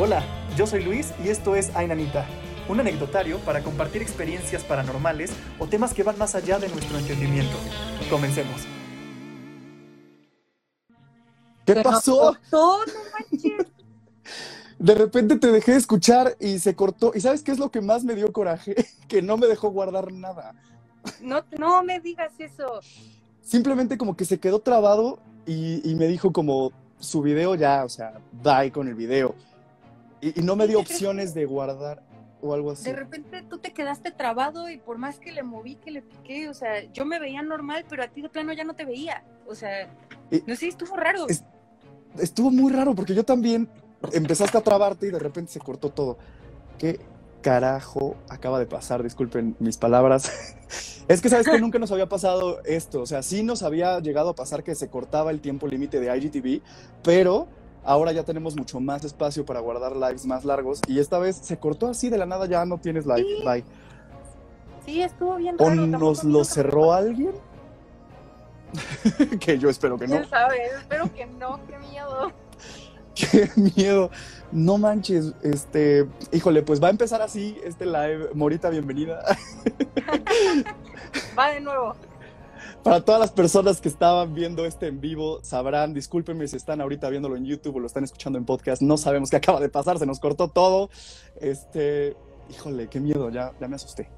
Hola, yo soy Luis y esto es Ainanita, un anecdotario para compartir experiencias paranormales o temas que van más allá de nuestro entendimiento. Comencemos. ¿Qué pasó? No, no manches. De repente te dejé de escuchar y se cortó. ¿Y sabes qué es lo que más me dio coraje? Que no me dejó guardar nada. No, no me digas eso. Simplemente como que se quedó trabado y, y me dijo como su video ya, o sea, bye con el video. Y, y no me dio opciones de guardar o algo así. De repente tú te quedaste trabado y por más que le moví, que le piqué, o sea, yo me veía normal, pero a ti de plano ya no te veía. O sea, Y- no sé, estuvo raro. Es- Estuvo muy raro porque yo también empezaste a trabarte y de repente se cortó todo. ¿Qué carajo acaba de pasar? Disculpen mis palabras. Es que sabes que nunca nos había pasado esto. O sea, sí nos había llegado a pasar que se cortaba el tiempo límite de IGTV, pero ahora ya tenemos mucho más espacio para guardar lives más largos. Y esta vez se cortó así de la nada, ya no tienes live. Sí. Bye. Sí, estuvo bien ¿O raro. nos tampoco lo cerró alguien? que yo espero que no. ¿Quién sabe? Espero que no, qué miedo. Qué miedo. No manches, este, híjole, pues va a empezar así este live. Morita, bienvenida. Va de nuevo. Para todas las personas que estaban viendo este en vivo, sabrán, discúlpenme si están ahorita viéndolo en YouTube o lo están escuchando en podcast, no sabemos qué acaba de pasar, se nos cortó todo. Este, híjole, qué miedo, ya, ya me asusté.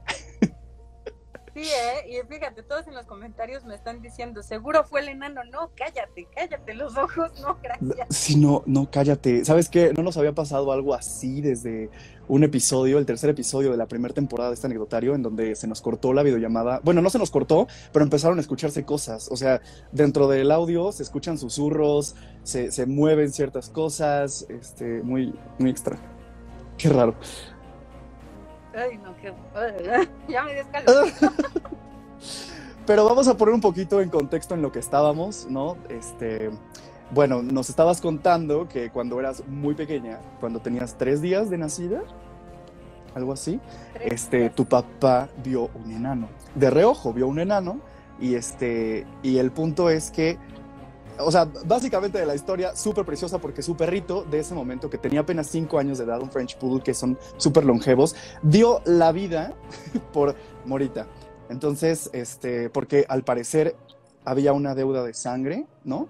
Sí, ¿eh? Y fíjate, todos en los comentarios me están diciendo, seguro fue el enano. No, cállate, cállate los ojos. No, gracias. Sí, no, no, cállate. ¿Sabes qué? No nos había pasado algo así desde un episodio, el tercer episodio de la primera temporada de este anecdotario, en donde se nos cortó la videollamada. Bueno, no se nos cortó, pero empezaron a escucharse cosas. O sea, dentro del audio se escuchan susurros, se, se mueven ciertas cosas, este, muy, muy extra. Qué raro. Ay, no, qué... Ya me. Pero vamos a poner un poquito en contexto en lo que estábamos, ¿no? Este, bueno, nos estabas contando que cuando eras muy pequeña, cuando tenías tres días de nacida, algo así, este, tu papá vio un enano. De reojo vio un enano y este, y el punto es que, o sea, básicamente de la historia súper preciosa porque su perrito de ese momento que tenía apenas cinco años de edad, un French Poodle que son súper longevos, dio la vida por Morita. Entonces, este, porque al parecer había una deuda de sangre, ¿no?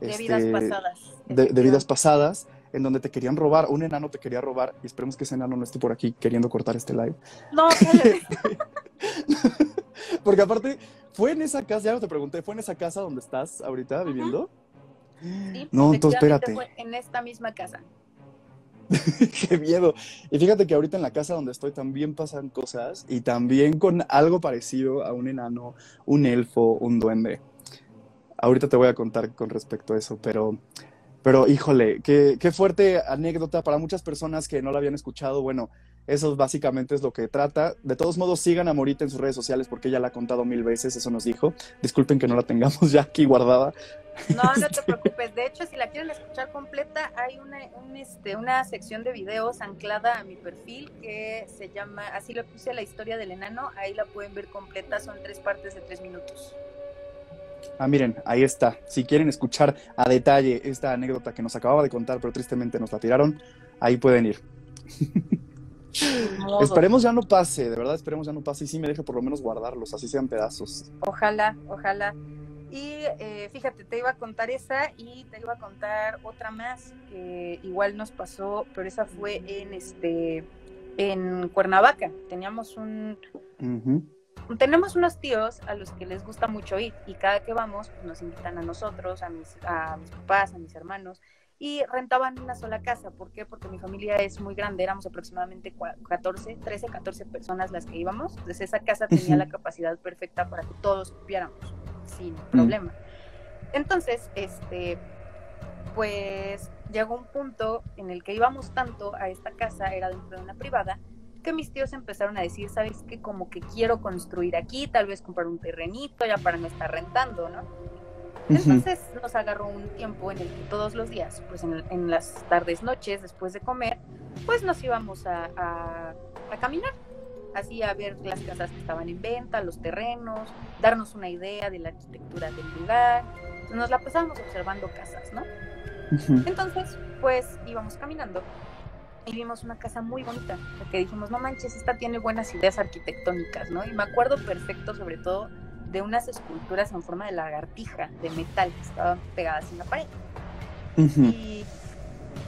De Este, vidas pasadas. de, de vidas pasadas, en donde te querían robar, un enano te quería robar, y esperemos que ese enano no esté por aquí queriendo cortar este live. No. Porque aparte, fue en esa casa, ya no te pregunté, ¿fue en esa casa donde estás ahorita viviendo? Sí, No, entonces espérate. fue en esta misma casa. Qué miedo. Y fíjate que ahorita en la casa donde estoy también pasan cosas y también con algo parecido a un enano, un elfo, un duende. Ahorita te voy a contar con respecto a eso, pero, pero híjole, qué, qué fuerte anécdota para muchas personas que no la habían escuchado. Bueno, eso básicamente es lo que trata. De todos modos, sigan a Morita en sus redes sociales porque ella la ha contado mil veces, eso nos dijo. Disculpen que no la tengamos ya aquí guardada. No, no te preocupes. De hecho, si la quieren escuchar completa, hay una, un, este, una sección de videos anclada a mi perfil que se llama, así lo puse, la historia del enano. Ahí la pueden ver completa, son tres partes de tres minutos. Ah, miren, ahí está. Si quieren escuchar a detalle esta anécdota que nos acababa de contar, pero tristemente nos la tiraron, ahí pueden ir. Modo. Esperemos ya no pase, de verdad, esperemos ya no pase y sí me deje por lo menos guardarlos, así sean pedazos. Ojalá, ojalá. Y eh, fíjate, te iba a contar esa y te iba a contar otra más que igual nos pasó, pero esa fue en este en Cuernavaca. Teníamos un tenemos unos tíos a los que les gusta mucho ir y cada que vamos pues, nos invitan a nosotros, a mis, a mis papás, a mis hermanos y rentaban una sola casa. ¿Por qué? Porque mi familia es muy grande, éramos aproximadamente cua- 14, 13, 14 personas las que íbamos. Entonces esa casa tenía la capacidad perfecta para que todos cupiéramos sin problema. Entonces, este, pues llegó un punto en el que íbamos tanto a esta casa, era dentro de una privada, que mis tíos empezaron a decir, ¿sabes qué? Como que quiero construir aquí, tal vez comprar un terrenito ya para no estar rentando, ¿no? Entonces nos agarró un tiempo en el que todos los días, pues en, en las tardes, noches, después de comer, pues nos íbamos a, a- a caminar, así a ver las casas que estaban en venta, los terrenos, darnos una idea de la arquitectura del lugar. Nos la pasábamos observando casas, ¿no? Entonces, pues íbamos caminando y vimos una casa muy bonita, porque dijimos, no manches, esta tiene buenas ideas arquitectónicas, ¿no? Y me acuerdo perfecto, sobre todo, de unas esculturas en forma de lagartija, de metal, que estaban pegadas en la pared. Y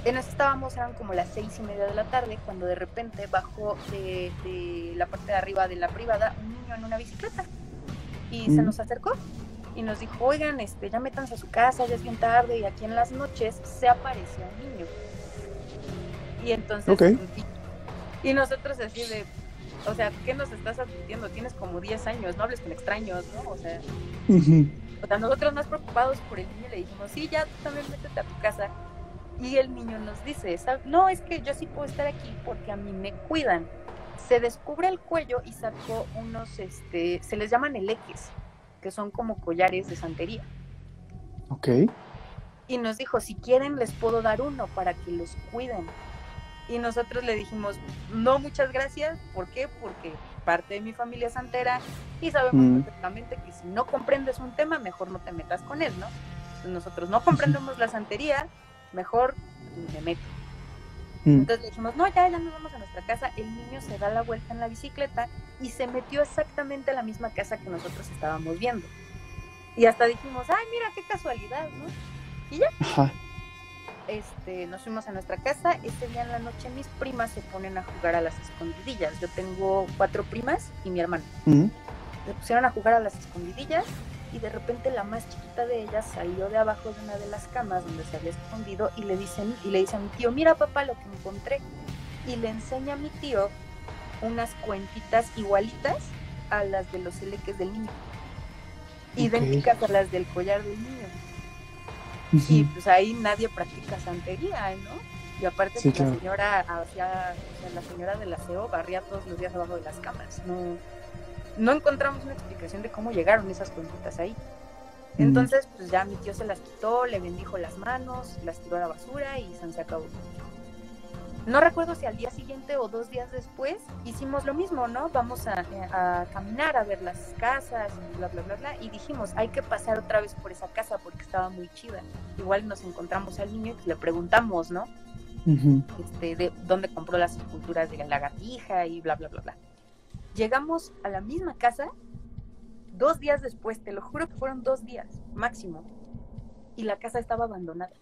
en eso estábamos, eran como las seis y media de la tarde, cuando de repente bajó de, de la parte de arriba de la privada un niño en una bicicleta y se nos acercó y nos dijo, oigan, este, ya métanse a su casa, ya es bien tarde y aquí en las noches se apareció un niño. Y entonces, y, nosotros así de, o sea, ¿qué nos estás advirtiendo? Tienes como 10 años, no hables con extraños, ¿no? O sea, o sea, nosotros más preocupados por el niño le dijimos, sí, ya tú también métete a tu casa. Y el niño nos dice, no, es que yo sí puedo estar aquí porque a mí me cuidan. Se descubre el cuello y sacó unos, este, se les llaman eleques, que son como collares de santería. Ok. Y nos dijo, si quieren les puedo dar uno para que los cuiden. Y nosotros le dijimos, no, muchas gracias. ¿Por qué? Porque parte de mi familia es santera y sabemos mm. perfectamente que si no comprendes un tema, mejor no te metas con él, ¿no? nosotros no comprendemos la santería, mejor me meto. Mm. Entonces le dijimos, no, ya, ya nos vamos a nuestra casa. El niño se da la vuelta en la bicicleta y se metió exactamente a la misma casa que nosotros estábamos viendo. Y hasta dijimos, ay, mira qué casualidad, ¿no? Y ya. Ajá este, nos fuimos a nuestra casa. Ese día en la noche mis primas se ponen a jugar a las escondidillas. Yo tengo cuatro primas y mi hermano. Se pusieron a jugar a las escondidillas y de repente la más chiquita de ellas salió de abajo de una de las camas donde se había escondido y le dicen y le dice a mi tío, mira papá lo que encontré. Y le enseña a mi tío unas cuentitas igualitas a las de los eleques del niño. Idénticas a las del collar del niño. Y pues ahí nadie practica santería, ¿no? Y aparte pues, la señora hacía, o sea, la señora del aseo barría todos los días abajo de las camas. No, no encontramos una explicación de cómo llegaron esas cuentitas ahí. Entonces, pues ya mi tío se las quitó, le bendijo las manos, las tiró a la basura y se acabó. No recuerdo si al día siguiente o dos días después hicimos lo mismo, ¿no? Vamos a, caminar a ver las casas bla, bla, bla, bla. Y dijimos, hay que pasar otra vez por esa casa porque estaba muy chida. Igual nos encontramos al niño y le preguntamos, ¿no? este, de dónde compró las esculturas de la lagartija y bla, bla, bla, bla. Llegamos a la misma casa dos días después, te lo juro que fueron dos días máximo. Y la casa estaba abandonada.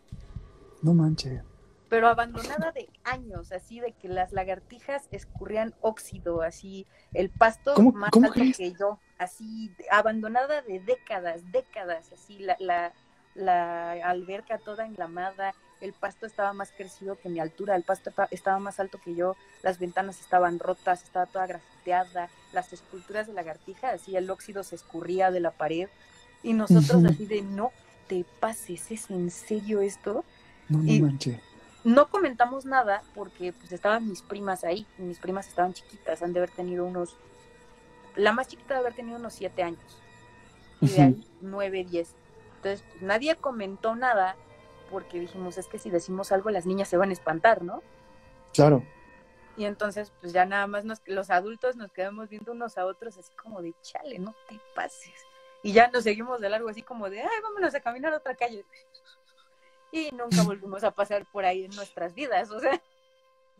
No manches pero abandonada de años, así de que las lagartijas escurrían óxido, así el pasto más alto que yo, así abandonada de décadas, décadas, así la, la, la alberca toda enlamada, el pasto estaba más crecido que mi altura, el pasto estaba más alto que yo, las ventanas estaban rotas, estaba toda grafiteada, las esculturas de lagartija, así el óxido se escurría de la pared y nosotros así de no te pases, ¿es en serio esto? No, no manches no comentamos nada porque pues estaban mis primas ahí, mis primas estaban chiquitas, han de haber tenido unos, la más chiquita de haber tenido unos siete años, y de ahí nueve, diez. Entonces pues, nadie comentó nada porque dijimos, es que si decimos algo las niñas se van a espantar, ¿no? Claro. Y entonces pues ya nada más los adultos nos quedamos viendo unos a otros así como de, chale, no te pases. Y ya nos seguimos de largo así como de, ay, vámonos a caminar a otra calle y nunca volvimos a pasar por ahí en nuestras vidas, o sea.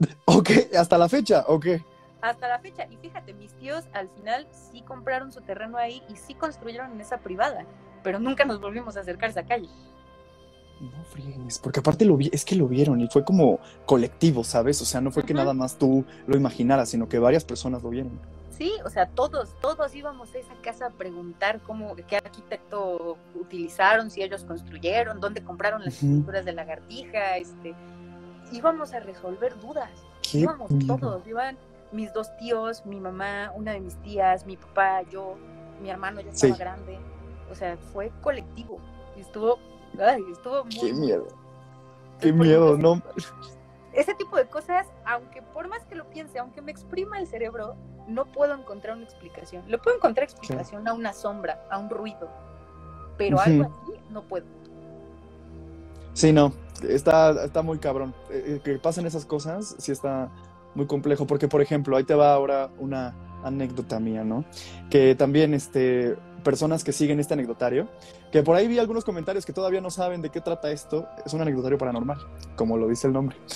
Ok, hasta la fecha, ok. Hasta la fecha, y fíjate, mis tíos al final sí compraron su terreno ahí y sí construyeron en esa privada, pero nunca nos volvimos a acercar a esa calle. No fríes, porque aparte lo vi, es que lo vieron y fue como colectivo, ¿sabes? O sea, no fue que nada más tú lo imaginaras, sino que varias personas lo vieron. Sí, o sea, todos, todos íbamos a esa casa a preguntar cómo, qué arquitecto utilizaron, si ellos construyeron, dónde compraron las estructuras de lagartija, este, íbamos a resolver dudas. íbamos todos, iban mis dos tíos, mi mamá, una de mis tías, mi papá, yo, mi hermano ya estaba grande. O sea, fue colectivo. Y estuvo, ay, estuvo muy. Qué miedo. Qué miedo, no ese tipo de cosas, aunque por más que lo piense, aunque me exprima el cerebro, no puedo encontrar una explicación. Le puedo encontrar explicación a una sombra, a un ruido, pero algo así no puedo. Sí, no, está, está muy cabrón. Eh, eh, que pasen esas cosas, sí está muy complejo, porque por ejemplo, ahí te va ahora una anécdota mía, ¿no? Que también, este, personas que siguen este anecdotario, que por ahí vi algunos comentarios que todavía no saben de qué trata esto. Es un anecdotario paranormal, como lo dice el nombre.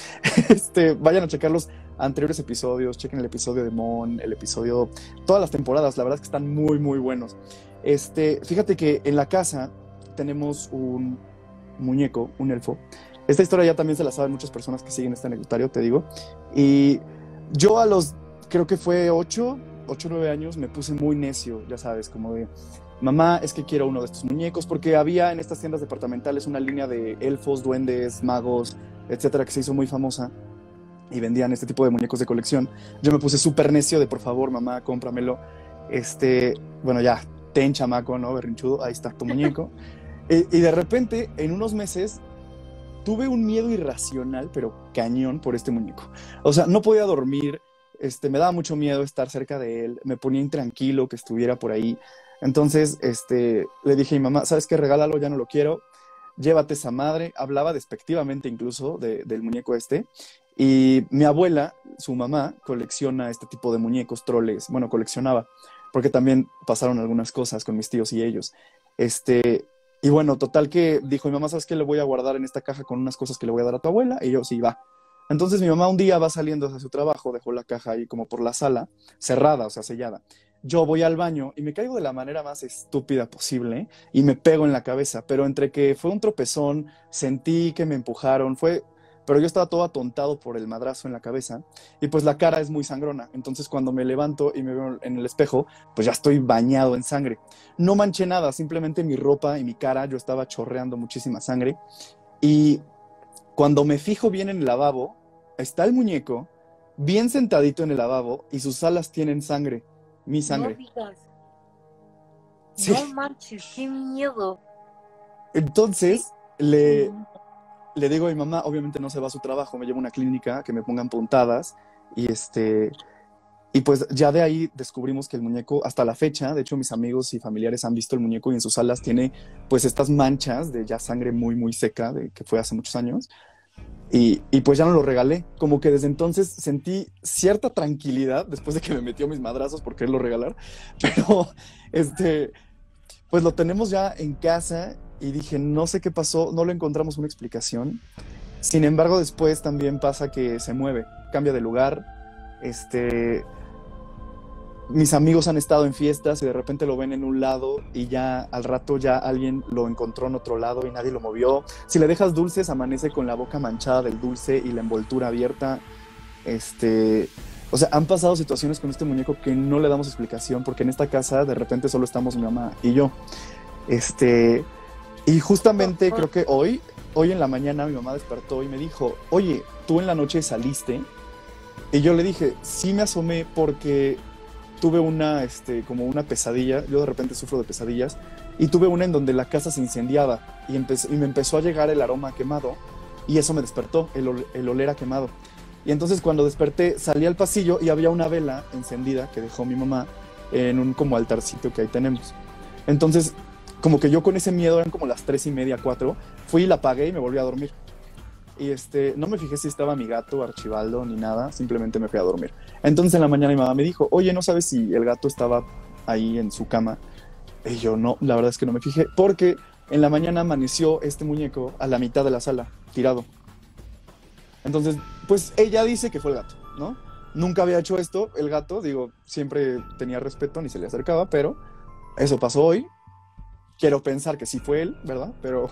Este, vayan a checar los anteriores episodios, chequen el episodio de Mon, el episodio, todas las temporadas, la verdad es que están muy, muy buenos. Este, fíjate que en la casa tenemos un muñeco, un elfo. Esta historia ya también se la saben muchas personas que siguen este anecdotario, te digo. Y yo a los, creo que fue 8, 8 o 9 años, me puse muy necio, ya sabes, como de, mamá, es que quiero uno de estos muñecos, porque había en estas tiendas departamentales una línea de elfos, duendes, magos, etcétera, que se hizo muy famosa y vendían este tipo de muñecos de colección. Yo me puse súper necio de, por favor, mamá, cómpramelo. Este, bueno, ya, ten chamaco, ¿no? Berrinchudo, ahí está tu muñeco. y, y de repente, en unos meses, tuve un miedo irracional, pero cañón por este muñeco. O sea, no podía dormir, este, me daba mucho miedo estar cerca de él, me ponía intranquilo que estuviera por ahí. Entonces, este, le dije a mi mamá, ¿sabes qué? Regálalo, ya no lo quiero, llévate esa madre. Hablaba despectivamente incluso de, del muñeco este. Y mi abuela, su mamá, colecciona este tipo de muñecos, troles, bueno, coleccionaba, porque también pasaron algunas cosas con mis tíos y ellos. Este, y bueno, total que dijo mi mamá, ¿sabes qué? Le voy a guardar en esta caja con unas cosas que le voy a dar a tu abuela. Y yo, sí, va. Entonces mi mamá un día va saliendo hacia su trabajo, dejó la caja ahí como por la sala, cerrada, o sea, sellada. Yo voy al baño y me caigo de la manera más estúpida posible y me pego en la cabeza, pero entre que fue un tropezón, sentí que me empujaron, fue, pero yo estaba todo atontado por el madrazo en la cabeza y pues la cara es muy sangrona. Entonces cuando me levanto y me veo en el espejo, pues ya estoy bañado en sangre. No manché nada, simplemente mi ropa y mi cara, yo estaba chorreando muchísima sangre. Y cuando me fijo bien en el lavabo, está el muñeco bien sentadito en el lavabo y sus alas tienen sangre, mi sangre. No digas. Sí. No manches, qué miedo. Entonces le, le digo a mi mamá, obviamente no se va a su trabajo, me llevo a una clínica que me pongan puntadas y este y pues ya de ahí descubrimos que el muñeco hasta la fecha, de hecho mis amigos y familiares han visto el muñeco y en sus alas tiene pues estas manchas de ya sangre muy muy seca de que fue hace muchos años. Y, y pues ya no lo regalé, como que desde entonces sentí cierta tranquilidad después de que me metió mis madrazos por quererlo regalar, pero este pues lo tenemos ya en casa y dije, no sé qué pasó, no le encontramos una explicación. Sin embargo, después también pasa que se mueve, cambia de lugar. Este, mis amigos han estado en fiestas y de repente lo ven en un lado y ya al rato ya alguien lo encontró en otro lado y nadie lo movió. Si le dejas dulces, amanece con la boca manchada del dulce y la envoltura abierta. Este, o sea, han pasado situaciones con este muñeco que no le damos explicación porque en esta casa de repente solo estamos mi mamá y yo. Este, y justamente creo que hoy, hoy en la mañana mi mamá despertó y me dijo, oye, tú en la noche saliste. Y yo le dije, sí me asomé porque tuve una, este, como una pesadilla. Yo de repente sufro de pesadillas. Y tuve una en donde la casa se incendiaba y, y me empezó a llegar el aroma quemado. Y eso me despertó, el, ol- el oler a quemado. Y entonces cuando desperté salí al pasillo y había una vela encendida que dejó mi mamá en un como altarcito que ahí tenemos. Entonces como que yo con ese miedo, eran como las tres y media, cuatro, fui y la apagué y me volví a dormir. Y este, no me fijé si estaba mi gato, Archibaldo, ni nada, simplemente me fui a dormir. Entonces en la mañana mi mamá me dijo, oye, ¿no sabes si el gato estaba ahí en su cama? Y yo no, la verdad es que no me fijé, porque en la mañana amaneció este muñeco a la mitad de la sala, tirado. Entonces, pues ella dice que fue el gato, ¿no? Nunca había hecho esto, el gato, digo, siempre tenía respeto, ni se le acercaba, pero eso pasó hoy. Quiero pensar que sí fue él, ¿verdad? Pero,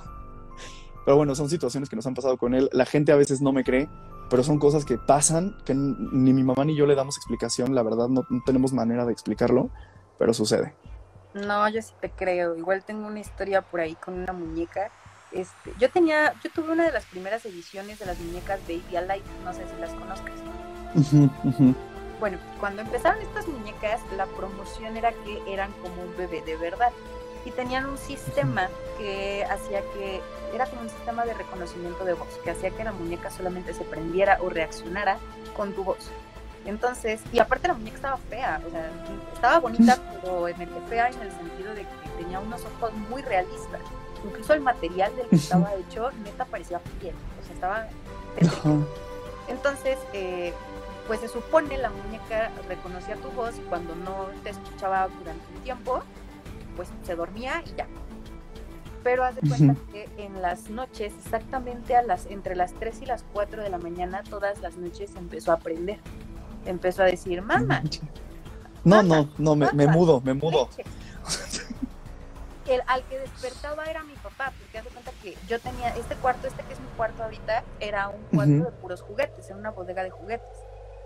pero bueno, son situaciones que nos han pasado con él. La gente a veces no me cree, pero son cosas que pasan, que ni mi mamá ni yo le damos explicación, la verdad no, no tenemos manera de explicarlo, pero sucede. No, yo sí te creo. Igual tengo una historia por ahí con una muñeca. Este, yo tenía, yo tuve una de las primeras ediciones de las muñecas Baby Alive, no sé si las conozcas. Bueno, cuando empezaron estas muñecas, la promoción era que eran como un bebé de verdad. Y tenían un sistema que hacía que, era como un sistema de reconocimiento de voz, que hacía que la muñeca solamente se prendiera o reaccionara con tu voz. Entonces, y aparte la muñeca estaba fea, o sea, estaba bonita, pero en el fea en el sentido de que tenía unos ojos muy realistas. Incluso el material del que estaba hecho, neta parecía piel, o sea, estaba. Entonces, eh, pues se supone la muñeca reconocía tu voz y cuando no te escuchaba durante un tiempo, pues se dormía y ya. Pero haz de cuenta que en las noches, exactamente a las, entre las 3 y las 4 de la mañana, todas las noches empezó a aprender. Empezó a decir, mamá. No, no, no, me, me mudo, me mudo. El, al que despertaba era mi papá, porque haz de cuenta que yo tenía este cuarto, este que es mi cuarto ahorita, era un cuarto de puros juguetes, era una bodega de juguetes.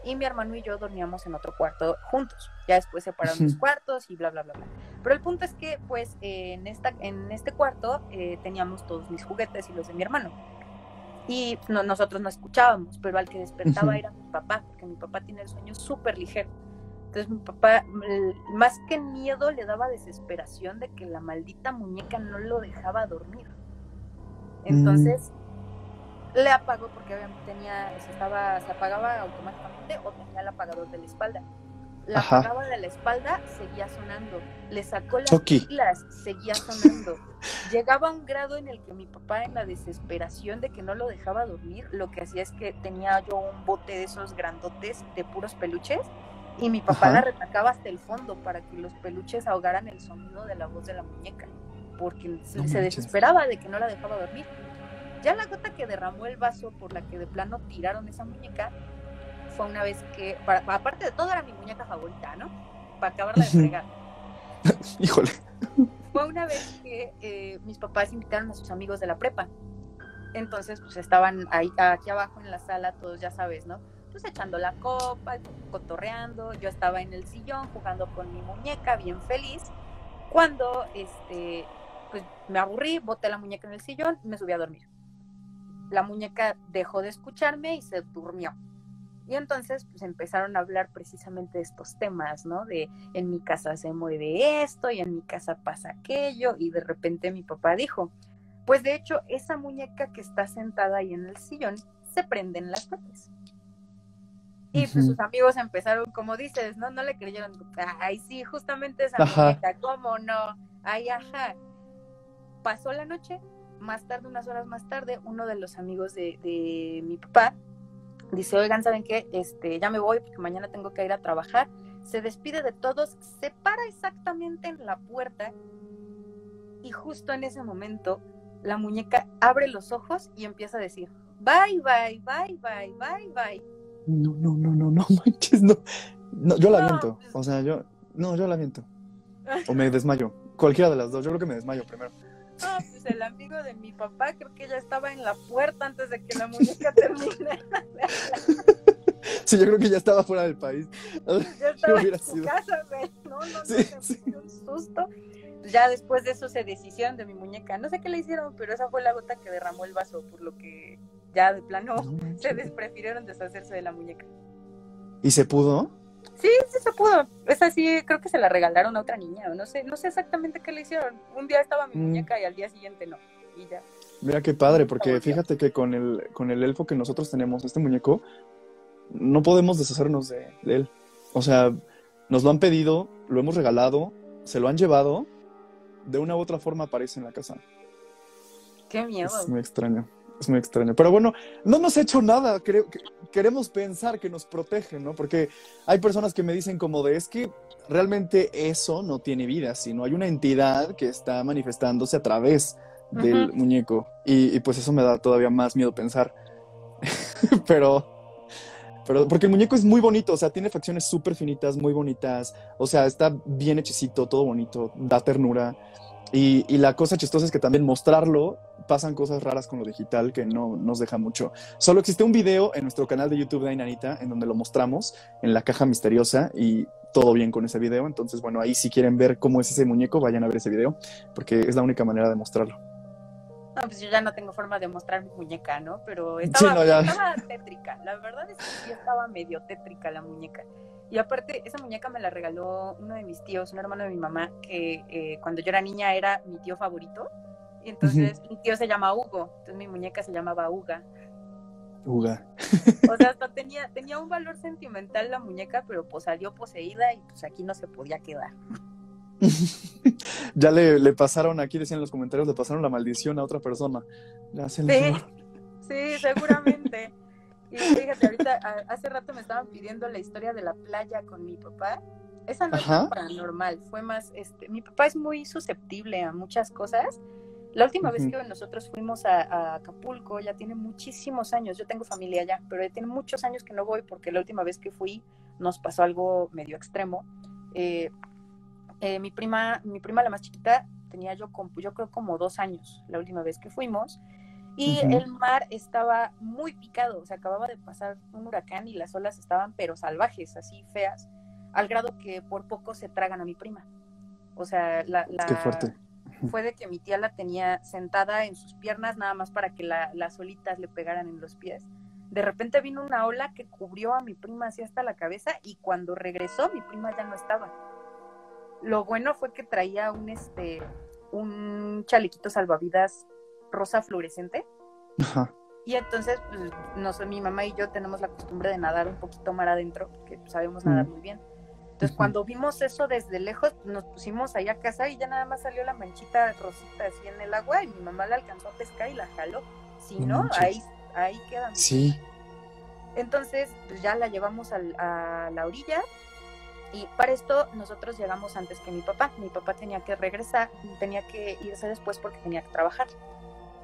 Y mi hermano y yo dormíamos en otro cuarto juntos. Ya después separaron los cuartos y bla, bla, bla, bla. Pero el punto es que, pues, eh, en, esta, en este cuarto eh, teníamos todos mis juguetes y los de mi hermano. Y no, nosotros no escuchábamos, pero al que despertaba era mi papá, porque mi papá tiene el sueño súper ligero. Entonces mi papá, más que miedo, le daba desesperación de que la maldita muñeca no lo dejaba dormir. Entonces le apagó porque obviamente tenía, se, estaba, se apagaba automáticamente o tenía el apagador de la espalda. La apagaba de la espalda, seguía sonando. Le sacó las pilas, seguía sonando. Llegaba a un grado en el que mi papá, en la desesperación de que no lo dejaba dormir, lo que hacía es que tenía yo un bote de esos grandotes de puros peluches y mi papá la retacaba hasta el fondo para que los peluches ahogaran el sonido de la voz de la muñeca, porque se, desesperaba de que no la dejaba dormir. Ya la gota que derramó el vaso por la que de plano tiraron esa muñeca fue una vez que, aparte de todo, era mi muñeca favorita, ¿no? Para acabarla de fregar. Híjole. Fue una vez que eh, mis papás invitaron a sus amigos de la prepa. Entonces, pues estaban ahí, aquí abajo en la sala, todos ya sabes, ¿no? pues echando la copa, cotorreando. Yo estaba en el sillón jugando con mi muñeca, bien feliz. Cuando este, pues me aburrí, boté la muñeca en el sillón y me subí a dormir. La muñeca dejó de escucharme y se durmió. Y entonces pues empezaron a hablar precisamente de estos temas, ¿no? De en mi casa se mueve esto y en mi casa pasa aquello y de repente mi papá dijo, pues de hecho esa muñeca que está sentada ahí en el sillón se prende en las noches. Y pues sus amigos empezaron, como dices, ¿no? No le creyeron. Ay, sí, justamente esa muñeca, ¿cómo no? Ay, ajá. Pasó la noche, más tarde, unas horas más tarde, uno de los amigos de, de mi papá dice, oigan, ¿saben qué? Este, ya me voy porque mañana tengo que ir a trabajar. Se despide de todos, se para exactamente en la puerta y justo en ese momento la muñeca abre los ojos y empieza a decir, bye, bye, bye, bye, bye, bye no, no, no, no, no manches, no. no yo la viento. O sea, yo, no, yo la viento. O me desmayo. Cualquiera de las dos. Yo creo que me desmayo primero. No, pues el amigo de mi papá creo que ya estaba en la puerta antes de que la muñeca termine. Sí, yo creo que ya estaba fuera del país. Ya estaba en su casa, güey. No, no, sí, no, sí. un susto. Ya después de eso se deshicieron de mi muñeca. No sé qué le hicieron, pero esa fue la gota que derramó el vaso, por lo que ya de plano se desprefirieron deshacerse de la muñeca. ¿Y se pudo? Sí, sí se pudo. Esa sí, creo que se la regalaron a otra niña. No sé, no sé exactamente qué le hicieron. Un día estaba mi mm. muñeca y al día siguiente no. Y ya. Mira qué padre, porque fíjate que con el, con el elfo que nosotros tenemos, este muñeco, no podemos deshacernos de, de él. O sea, nos lo han pedido, lo hemos regalado, se lo han llevado, de una u otra forma aparece en la casa. Qué miedo. Es muy extraño. Es muy extraño. Pero bueno, no nos ha hecho nada. queremos pensar que nos protege, ¿no? Porque hay personas que me dicen como de, es que realmente eso no tiene vida, sino hay una entidad que está manifestándose a través del muñeco. Y, pues eso me da todavía más miedo pensar. pero, pero, porque el muñeco es muy bonito, o sea, tiene facciones súper finitas, muy bonitas, o sea, está bien hechecito, todo bonito, da ternura. Y, y, la cosa chistosa es que también mostrarlo pasan cosas raras con lo digital que no nos deja mucho. Solo existe un video en nuestro canal de YouTube de Ainanita en donde lo mostramos en la caja misteriosa y todo bien con ese video. Entonces, bueno, ahí si quieren ver cómo es ese muñeco, vayan a ver ese video porque es la única manera de mostrarlo. No, pues yo ya no tengo forma de mostrar mi muñeca, ¿no? Pero estaba, estaba tétrica. La verdad es que sí estaba medio tétrica la muñeca. Y aparte, esa muñeca me la regaló uno de mis tíos, un hermano de mi mamá, que eh, cuando yo era niña era mi tío favorito. Y entonces mi tío se llama Hugo, entonces mi muñeca se llamaba Uga. Uga. O sea, hasta tenía, tenía un valor sentimental la muñeca, pero pues salió poseída y pues aquí no se podía quedar. ya le, le, pasaron, aquí decían en los comentarios, le pasaron la maldición a otra persona. sí, sí, seguramente. Y fíjate, ahorita hace rato me estaban pidiendo la historia de la playa con mi papá Esa no Ajá. fue paranormal, fue más, este, mi papá es muy susceptible a muchas cosas. La última vez Ujú. que nosotros fuimos a, a Acapulco, ya tiene muchísimos años, yo tengo familia allá, pero ya tiene muchos años que no voy porque la última vez que fui nos pasó algo medio extremo. Eh, eh, mi prima, mi prima la más chiquita, tenía yo, yo creo como dos años la última vez que fuimos. Y el mar estaba muy picado, o sea, acababa de pasar un huracán y las olas estaban pero salvajes, así feas, al grado que por poco se tragan a mi prima. O sea, la, la- Qué fuerte. fue de que mi tía la tenía sentada en sus piernas nada más para que la- las olitas le pegaran en los pies. De repente vino una ola que cubrió a mi prima así hasta la cabeza y cuando regresó mi prima ya no estaba. Lo bueno fue que traía un este un chalequito salvavidas rosa fluorescente Ajá. y entonces pues no sé, mi mamá y yo tenemos la costumbre de nadar un poquito mar adentro porque pues, sabemos nadar Mm. muy bien. Entonces cuando vimos eso desde lejos nos pusimos ahí a casa y ya nada más salió la manchita rosita así en el agua y mi mamá la alcanzó a pescar y la jaló. Si No no, ahí ahí queda. Sí. entonces, pues ya la llevamos al- a la orilla y para esto nosotros llegamos antes que mi papá. Mi papá tenía que regresar, tenía que irse después porque tenía que trabajar.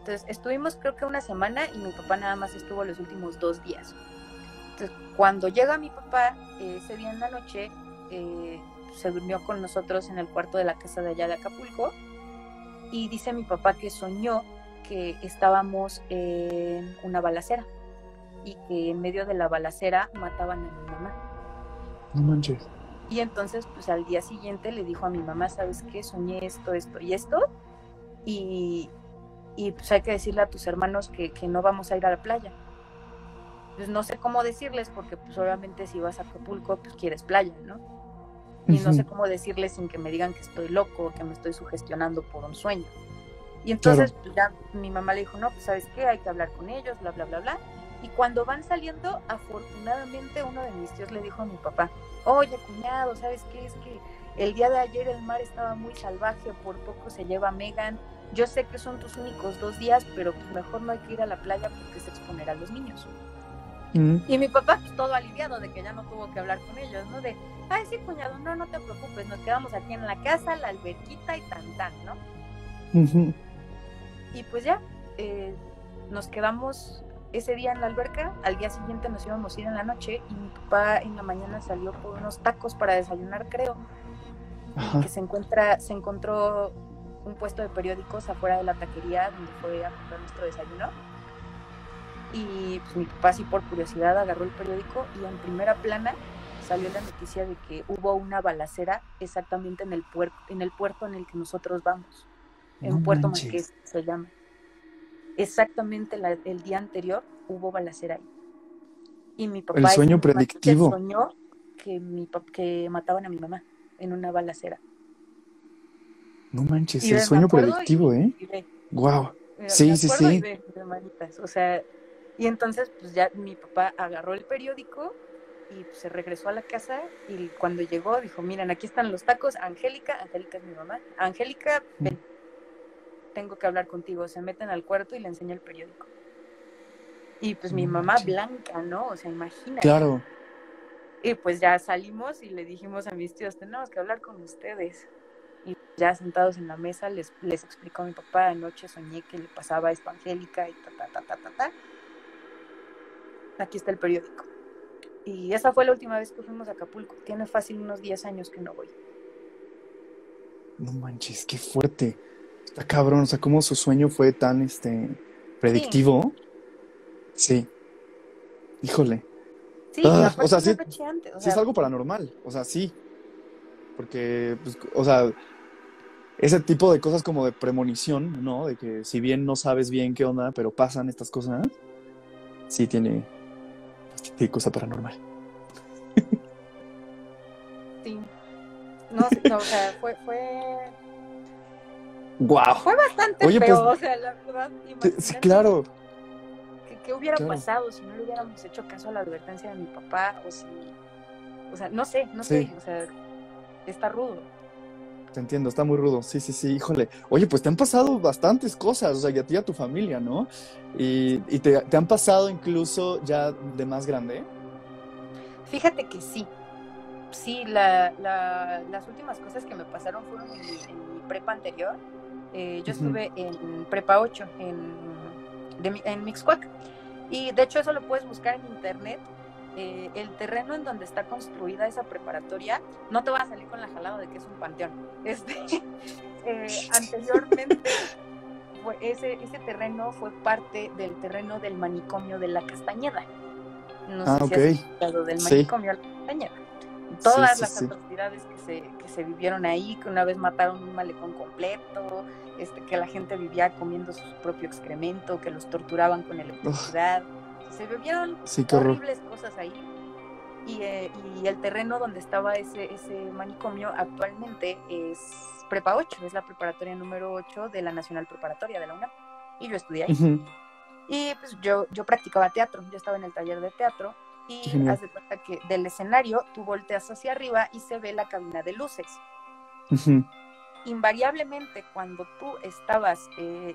Entonces, estuvimos creo que una semana y mi papá nada más estuvo los últimos dos días. Entonces, cuando llega mi papá, ese día en la noche, eh, se durmió con nosotros en el cuarto de la casa de allá de Acapulco y dice mi papá que soñó que estábamos en una balacera y que en medio de la balacera mataban a mi mamá. No manches. Y entonces, pues al día siguiente le dijo a mi mamá, ¿sabes qué? Soñé esto, esto y esto. Y, y pues hay que decirle a tus hermanos que, que no vamos a ir a la playa. Pues no sé cómo decirles, porque pues obviamente si vas a Acapulco, pues quieres playa, ¿no? Y no sé cómo decirles sin que me digan que estoy loco, que me estoy sugestionando por un sueño. Y entonces pues, ya mi mamá le dijo, no, pues sabes qué, hay que hablar con ellos, bla, bla, bla, bla. Y cuando van saliendo, afortunadamente uno de mis tíos le dijo a mi papá, oye cuñado, ¿sabes qué? Es que el día de ayer el mar estaba muy salvaje, por poco se lleva a Megan. Yo sé que son tus únicos dos días, pero pues mejor no hay que ir a la playa porque se exponerá a los niños. Mm. Y mi papá, pues todo aliviado de que ya no tuvo que hablar con ellos, ¿no? De, ay, sí, cuñado, no, no te preocupes, nos quedamos aquí en la casa, la alberquita y tan, tan, ¿no? Y pues ya, eh, nos quedamos ese día en la alberca, al día siguiente nos íbamos a ir en la noche y mi papá en la mañana salió por unos tacos para desayunar, creo, Ajá. que se encuentra, se encontró un puesto de periódicos afuera de la taquería donde fue a comprar nuestro desayuno. Y pues mi papá así por curiosidad agarró el periódico y en primera plana salió la noticia de que hubo una balacera exactamente en el puerto, en el puerto en el que nosotros vamos, en No Puerto. Marqués se llama. Exactamente la- el día anterior hubo balacera ahí. Y mi papá El sueño predictivo. soñó que mi que mataban a mi mamá en una balacera. No manches, Y el sueño predictivo, y- ¿eh? ve, Wow. Sí, sí, sí. y ve, hermanitas, o sea, y entonces pues ya mi papá agarró el periódico y pues, se regresó a la casa y cuando llegó dijo, miren, aquí están los tacos, Angélica, Angélica es mi mamá, Angélica, ven, tengo que hablar contigo, se meten al cuarto y le enseña el periódico. Y pues mi mamá blanca, ¿no? O sea, imagina. Claro. Y pues ya salimos y le dijimos a mis tíos, tenemos que hablar con ustedes. Y ya sentados en la mesa les, les explicó a mi papá, anoche soñé que le pasaba esto a Angélica y ta, ta, ta, ta, ta, ta. Aquí está el periódico. Y esa fue la última vez que fuimos a Acapulco. Tiene fácil unos 10 años que no voy. No manches, qué fuerte. Está cabrón, o sea, cómo su sueño fue tan, este, predictivo. Sí. Híjole. Sí, Ah, o sea, sí- antes, o Sí es algo paranormal, o sea, sí. Porque, pues, o sea, ese tipo de cosas como de premonición, ¿no? De que si bien no sabes bien qué onda, pero pasan estas cosas, sí tiene, tiene cosa paranormal. sí. No, no, o sea, fue, fue, ¡Guau! fue bastante Oye, feo, pues, o sea, la verdad. Sí, claro. ¿Qué, qué hubiera Claro. pasado si no le hubiéramos hecho caso a la advertencia de mi papá? O si. O sea, no sé, no Sí. sé. O sea, está rudo. Te entiendo, está muy rudo. Sí, sí, sí, híjole. Oye, pues te han pasado bastantes cosas, o sea, y a ti y a tu familia, ¿no? Y, y te, te han pasado incluso ya de más grande. Fíjate que sí. sí, la, la, las últimas cosas que me pasaron fueron en mi, en mi prepa anterior. Eh, yo estuve en prepa 8 en, de, en Mixcoac. Y de hecho eso lo puedes buscar en internet. Eh, el terreno en donde está construida esa preparatoria, no te va a salir con la jalada de que es un panteón. Este, eh, anteriormente, fue- ese, ese terreno fue parte del terreno del manicomio de la Castañeda. No Ah, sé ok. si has escuchado del Sí. manicomio de la Castañeda. Todas sí, las atrocidades que se, que se vivieron ahí, que una vez mataron un malecón completo, este, que la gente vivía comiendo su propio excremento, que los torturaban con electricidad. Se vivieron Sí, horribles cosas ahí. Y, eh, y el terreno donde estaba ese, ese manicomio actualmente es Prepa 8, es la preparatoria número 8 de la Nacional Preparatoria de la UNAM. Y yo estudié ahí. Ujú. Y pues yo, yo practicaba teatro, yo estaba en el taller de teatro y genial. haz de cuenta que del escenario tú volteas hacia arriba y se ve la cabina de luces. Ujú. Invariablemente cuando tú estabas eh,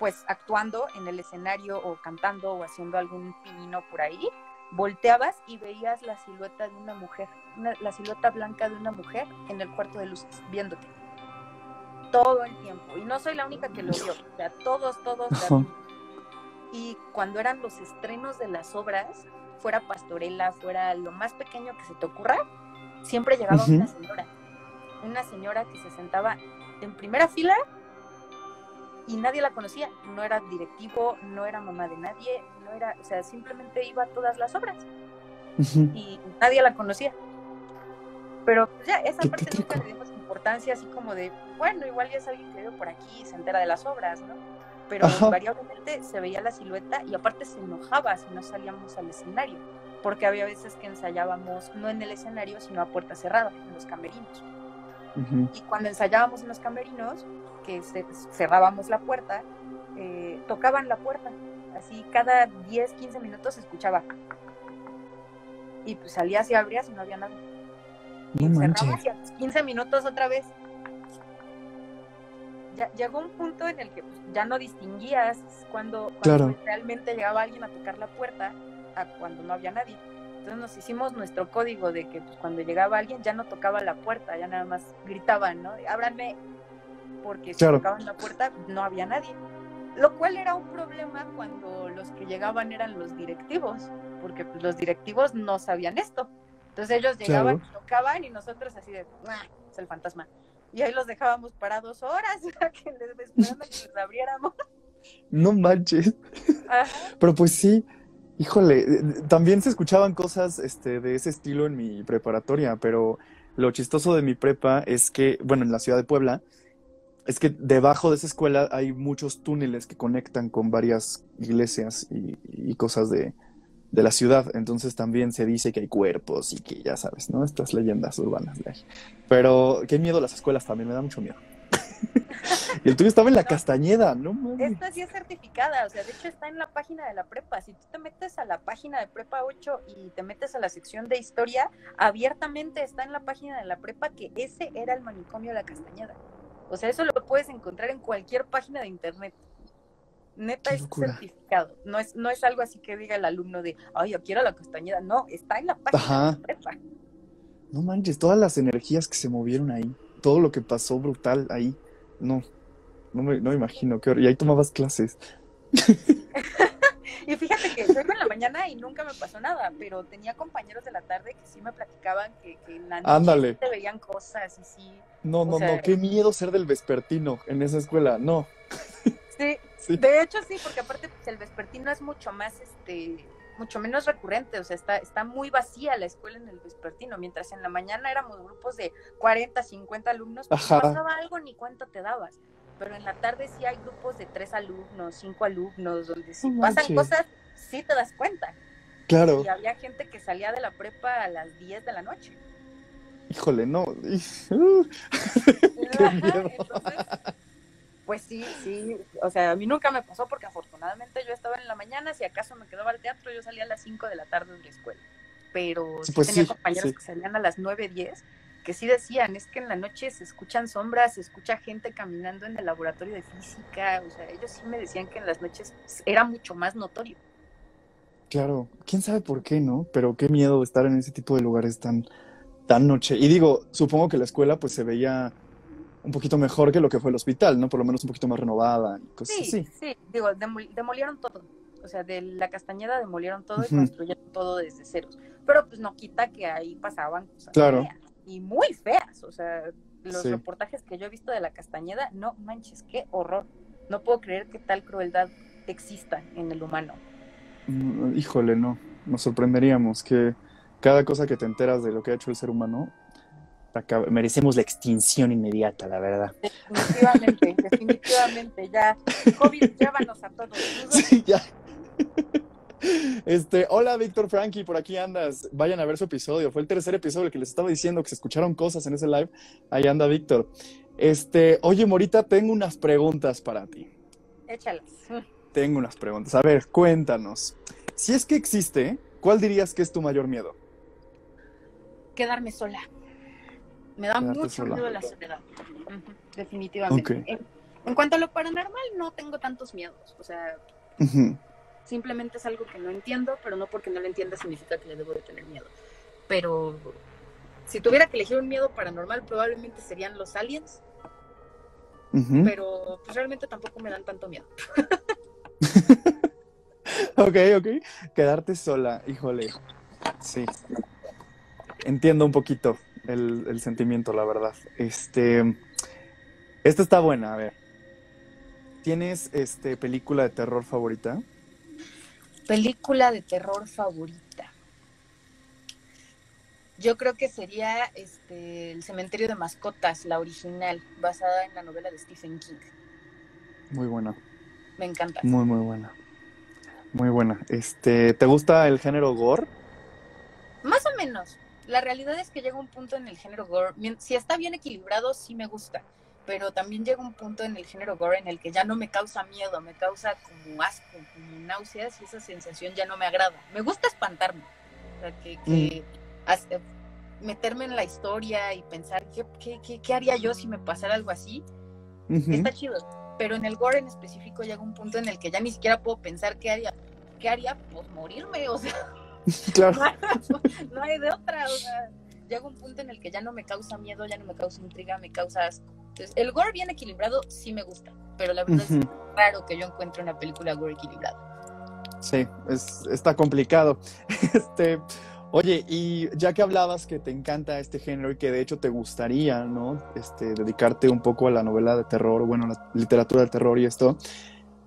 pues actuando en el escenario o cantando o haciendo algún pinino por ahí, volteabas y veías la silueta de una mujer, una- la silueta blanca de una mujer en el cuarto de luces, viéndote. Todo el tiempo. Y no soy la única que lo vio. O sea, todos, todos. la. Y cuando eran los estrenos de las obras, fuera pastorela, fuera lo más pequeño que se te ocurra, siempre llegaba una señora. Una señora que se sentaba en primera fila y nadie la conocía. No era directivo, no era mamá de nadie, no era, o sea, simplemente iba a todas las obras y nadie la conocía. Pero pues, ya, esa Qué- parte qué nunca le dimos importancia, así como de, bueno, igual ya es alguien que vive por aquí y se entera de las obras, ¿no? Pero Ajá. invariablemente se veía la silueta y aparte se enojaba si no salíamos al escenario, porque había veces que ensayábamos no en el escenario, sino a puerta cerrada, en los camerinos. Ujú. Y cuando ensayábamos en los camerinos, que cerrábamos la puerta, eh, tocaban la puerta. Así cada 10, 15 minutos se escuchaba. Y pues salías y abrías y no había nada. Y No cerrabas y a los 15 minutos otra vez. Ya, llegó un punto en el que pues, ya no distinguías cuando, cuando Claro. realmente llegaba alguien a tocar la puerta a cuando no había nadie. Entonces nos hicimos nuestro código de que pues, cuando llegaba alguien ya no tocaba la puerta, ya nada más gritaban, ¿no? Ábranme, porque si Claro. tocaban la puerta no había nadie. Lo cual era un problema cuando los que llegaban eran los directivos, porque pues, los directivos no sabían esto. Entonces ellos llegaban, Claro. tocaban y nosotros así de, "Ah, es el fantasma. Y ahí los dejábamos parados horas que les esperando que les abriéramos. No manches. Ajá. Pero pues sí, híjole, eh, también se escuchaban cosas este, de ese estilo en mi preparatoria, pero lo chistoso de mi prepa es que, bueno, en la ciudad de Puebla, es que debajo de esa escuela hay muchos túneles que conectan con varias iglesias y, cosas de, la ciudad. Entonces también se dice que hay cuerpos y que ya sabes, ¿no? Estas leyendas urbanas de ahí. Pero qué miedo las escuelas también, me da mucho miedo. Y el tuyo estaba en la Castañeda, ¿no? Esta sí es certificada, o sea, de hecho está en la página de la prepa. Si tú te metes a la página de prepa 8 y te metes a la sección de historia, abiertamente está en la página de la prepa que ese era el manicomio de la Castañeda. O sea, eso lo puedes encontrar en cualquier página de internet. Neta es certificado. No es, no es algo así que diga el alumno de, ay, yo quiero la Castañeda. No, está en la página Ajá. de la prepa. No manches, todas las energías que se movieron ahí, todo lo que pasó brutal ahí, no, no me, no me imagino, qué Y ahí tomabas clases. Y fíjate que yo iba en la mañana y nunca me pasó nada, pero tenía compañeros de la tarde que sí me platicaban que, que en la noche Ándale. te veían cosas y sí. No, O no, sea- no, qué miedo ser del vespertino en esa escuela, no. Sí, Sí. de hecho sí, porque aparte pues, el vespertino es mucho más, este, mucho menos recurrente, o sea, está, está muy vacía la escuela en el vespertino, mientras en la mañana éramos grupos de 40, 50 alumnos, pues pasaba algo ni cuenta te dabas. Pero en la tarde sí hay grupos de tres alumnos, cinco alumnos, donde si No pasan manches. cosas, sí te das cuenta. Claro, Y había gente que salía de la prepa a las 10 de la noche. Híjole, no. Qué miedo. Entonces, pues sí, sí, o sea, a mí nunca me pasó porque afortunadamente yo estaba en la mañana, si acaso me quedaba al teatro, yo salía a las 5 de la tarde de la escuela. Pero Sí, sí pues tenía sí, compañeros sí. que salían a las 9, 10, que sí decían, es que en la noche se escuchan sombras, se escucha gente caminando en el laboratorio de física, o sea, ellos sí me decían que en las noches era mucho más notorio. Claro, quién sabe por qué, ¿no? Pero qué miedo estar en ese tipo de lugares tan, tan noche. Y digo, supongo que la escuela pues se veía un poquito mejor que lo que fue el hospital, ¿no? Por lo menos un poquito más renovada y cosas Sí, así. sí, digo, demol- demolieron todo. O sea, de la Castañeda demolieron todo y construyeron todo desde ceros. Pero pues no quita que ahí pasaban cosas Claro. feas y muy feas. O sea, los Sí. reportajes que yo he visto de la Castañeda, no manches, qué horror. No puedo creer que tal crueldad exista en el humano. Mm, Híjole, no. Nos sorprenderíamos que cada cosa que te enteras de lo que ha hecho el ser humano, merecemos la extinción inmediata, la verdad. Definitivamente, definitivamente, ya. COVID, llévanos a todos. Sí, ya. Este, hola Víctor Frankie, por aquí andas. Vayan a ver su episodio. Fue el tercer episodio el que les estaba diciendo que se escucharon cosas en ese live. Ahí anda Víctor. Este, oye Morita, tengo unas preguntas para ti. Échalas. Tengo unas preguntas. A ver, cuéntanos. Si es que existe, ¿cuál dirías que es tu mayor miedo? Quedarme sola. Me da Quedarte mucho sola. miedo la soledad. Definitivamente. En, en cuanto a lo paranormal, no tengo tantos miedos. O sea, simplemente es algo que no entiendo, pero no porque no lo entienda significa que le debo de tener miedo. Pero si tuviera que elegir un miedo paranormal, probablemente serían los aliens, pero pues realmente tampoco me dan tanto miedo. Ok, ok. Quedarte sola, híjole. Sí. Entiendo un poquito el, el sentimiento, la verdad. Este. Esta está buena, a ver. ¿Tienes este película de terror favorita? Película de terror favorita. Yo creo que sería este El cementerio de mascotas, la original, basada en la novela de Stephen King. Muy buena. Me encanta. Muy, muy buena. Muy buena. Este, ¿te gusta el género gore? Más o menos. La realidad es que llega un punto en el género gore, si está bien equilibrado, sí me gusta, pero también llega un punto en el género gore en el que ya no me causa miedo, me causa como asco, como náuseas y esa sensación ya no me agrada. Me gusta espantarme, o sea, que, que as- eh, meterme en la historia y pensar ¿qué, qué, qué, qué haría yo si me pasara algo así, está chido. Pero en el gore en específico llega un punto en el que ya ni siquiera puedo pensar qué haría. ¿Qué haría? Pues morirme, o sea, Claro. no hay de otra, o sea, llega un punto en el que ya no me causa miedo, ya no me causa intriga, me causa asco. Entonces, el gore bien equilibrado sí me gusta, pero la verdad Ujú. es raro que yo encuentre una película gore equilibrada. Sí, es, está complicado. Este, oye, y ya que hablabas que te encanta este género y que de hecho te gustaría, ¿no? Este, dedicarte un poco a la novela de terror, bueno, la literatura del terror y esto,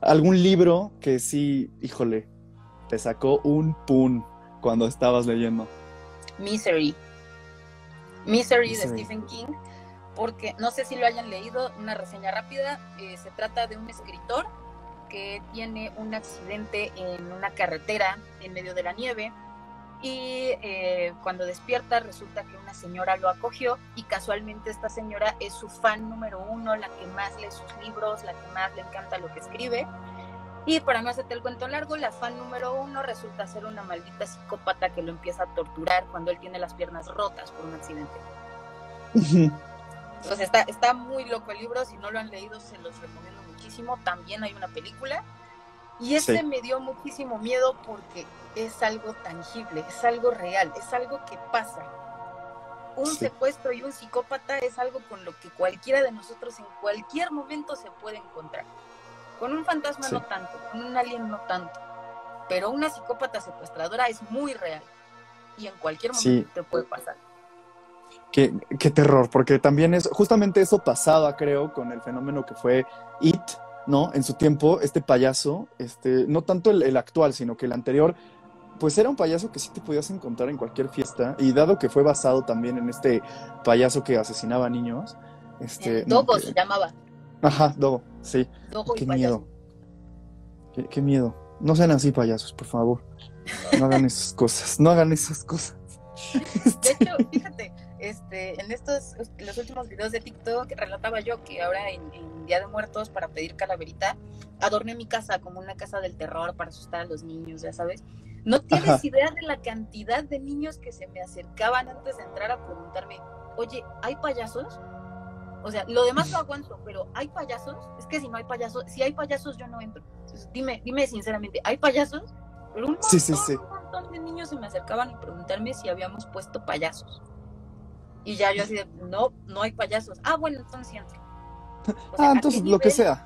¿algún libro que sí, híjole, te sacó un pun cuando estabas leyendo? Misery. Misery de. Stephen King, porque no sé si lo hayan leído, una reseña rápida, eh, se trata de un escritor que tiene un accidente en una carretera en medio de la nieve y eh, cuando despierta resulta que una señora lo acogió y casualmente esta señora es su fan número uno, la que más lee sus libros, la que más le encanta lo que escribe. Y para no hacerte el cuento largo, la fan número uno resulta ser una maldita psicópata que lo empieza a torturar cuando él tiene las piernas rotas por un accidente. Entonces está, está muy loco el libro, si no lo han leído se los recomiendo muchísimo. También hay una película. Y ese Sí. me dio muchísimo miedo porque es algo tangible, es algo real, es algo que pasa. Un Sí. secuestro y un psicópata es algo con lo que cualquiera de nosotros en cualquier momento se puede encontrar. Con un fantasma Sí. no tanto, con un alien no tanto. Pero una psicópata secuestradora es muy real. Y en cualquier Sí. momento te puede pasar. Qué, qué terror, porque también es justamente eso pasaba, creo, con el fenómeno que fue It, ¿no? En su tiempo, este payaso, este, no tanto el, el actual, sino que el anterior, pues era un payaso que sí te podías encontrar en cualquier fiesta, y dado que fue basado también en este payaso que asesinaba niños, este... No, Dogo que- se llamaba. Ajá, Dogo, sí. Dogo Qué miedo. Qué, qué miedo. No sean así payasos, por favor. No hagan esas cosas, no hagan esas cosas. De hecho, fíjate, este, en estos, los últimos videos de TikTok relataba yo que ahora en, en Día de Muertos para pedir calaverita, adorné mi casa como una casa del terror para asustar a los niños, ya sabes. No tienes Ajá. idea de la cantidad de niños que se me acercaban antes de entrar a preguntarme, oye, ¿hay payasos? O sea, lo demás lo aguanto, pero ¿hay payasos? Es que si no hay payasos, si hay payasos yo no entro. Entonces, dime, dime sinceramente, ¿hay payasos? Pero un Sí, sí, sí. un montón de niños se me acercaban a preguntarme si habíamos puesto payasos. Y ya yo así de, no, no hay payasos. Ah, bueno, entonces sí entro. O sea, Ah, ¿a entonces lo que sea.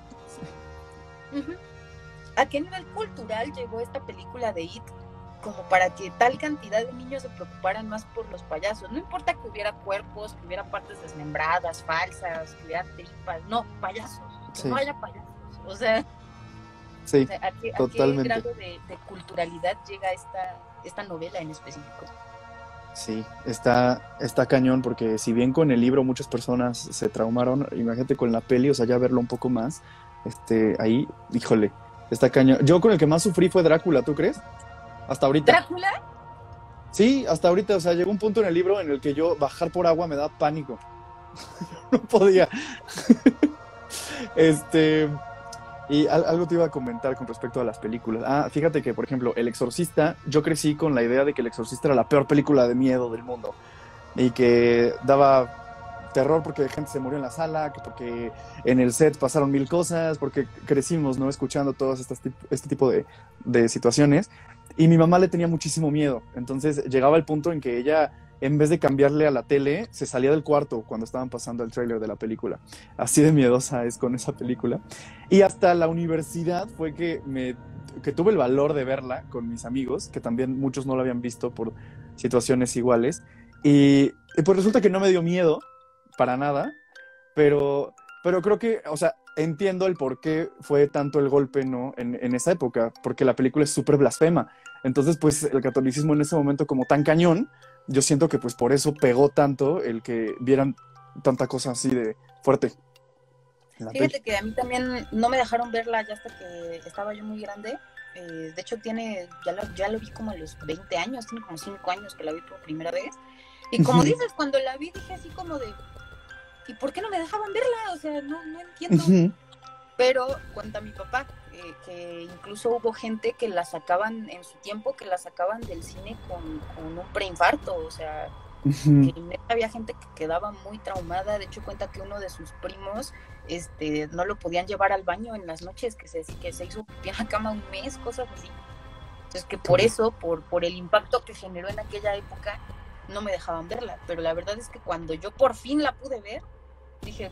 ¿A qué nivel cultural llegó esta película de It como para que tal cantidad de niños se preocuparan más por los payasos? No importa que hubiera cuerpos, que hubiera partes desmembradas, falsas, que hubiera tripas, no, payasos, Sí. no haya payasos. O sea, Sí, o sea, ¿a, qué, a qué totalmente. grado de, de culturalidad llega esta, esta novela en específico? sí, está, está cañón porque si bien con el libro muchas personas se traumaron, imagínate con la peli, o sea, ya verlo un poco más, este, ahí, híjole, está cañón. Yo con el que más sufrí fue Drácula, ¿tú crees? Hasta ahorita. ¿Drácula? Sí, hasta ahorita, o sea, llegó un punto en el libro en el que yo bajar por agua me da pánico. no podía. este, y al- algo te iba a comentar con respecto a las películas. Ah, fíjate que, por ejemplo, El Exorcista, yo crecí con la idea de que El Exorcista era la peor película de miedo del mundo y que daba terror porque gente se murió en la sala, que porque en el set pasaron mil cosas, porque crecimos, ¿no? Escuchando todas estas este tipo de, de situaciones. Y mi mamá le tenía muchísimo miedo. Entonces llegaba el punto en que ella, en vez de cambiarle a la tele, se salía del cuarto cuando estaban pasando el tráiler de la película. Así de miedosa es con esa película. Y hasta la universidad fue que me que tuve el valor de verla con mis amigos, que también muchos no la habían visto por situaciones iguales. Y, y pues resulta que no me dio miedo, para nada, pero, pero creo que, o sea, entiendo el por qué fue tanto el golpe, ¿no? En, en esa época, porque la película es súper blasfema. Entonces, pues el catolicismo en ese momento como tan cañón, yo siento que pues por eso pegó tanto el que vieran tanta cosa así de fuerte. peli. Fíjate que a mí también no me dejaron verla ya hasta que estaba yo muy grande. Eh, de hecho, tiene, ya lo, ya lo vi como a los 20 años, tiene como 5 años que la vi por primera vez. Y como dices, cuando la vi dije así como de, ¿y por qué no me dejaban verla? O sea, no, no entiendo. Pero cuenta mi papá eh, que incluso hubo gente que la sacaban en su tiempo, que la sacaban del cine con, con un preinfarto. O sea, que había gente que quedaba muy traumada. De hecho, cuenta que uno de sus primos este, no lo podían llevar al baño en las noches, que se, que se hizo pipí en la cama un mes, cosas así. Entonces, que por eso, por, por el impacto que generó en aquella época, no me dejaban verla. Pero la verdad es que cuando yo por fin la pude ver, dije,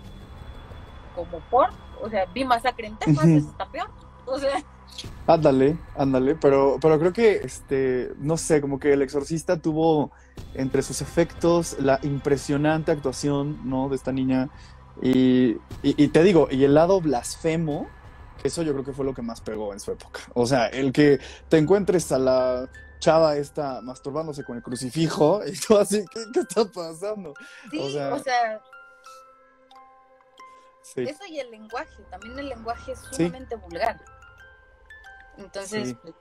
como por, o sea, vi masacre en Texas, eso está peor. O sea, Ándale, ándale, pero, pero creo que, este, no sé, como que El Exorcista tuvo entre sus efectos la impresionante actuación, ¿no? De esta niña. Y, y- y te digo, y el lado blasfemo, eso yo creo que fue lo que más pegó en su época. O sea, el que te encuentres a la chava esta masturbándose con el crucifijo y todo así, ¿qué, qué está pasando? sí, O sea, o sea, Sí, Eso y el lenguaje, también el lenguaje es Sí. sumamente vulgar. Entonces, Sí. pues,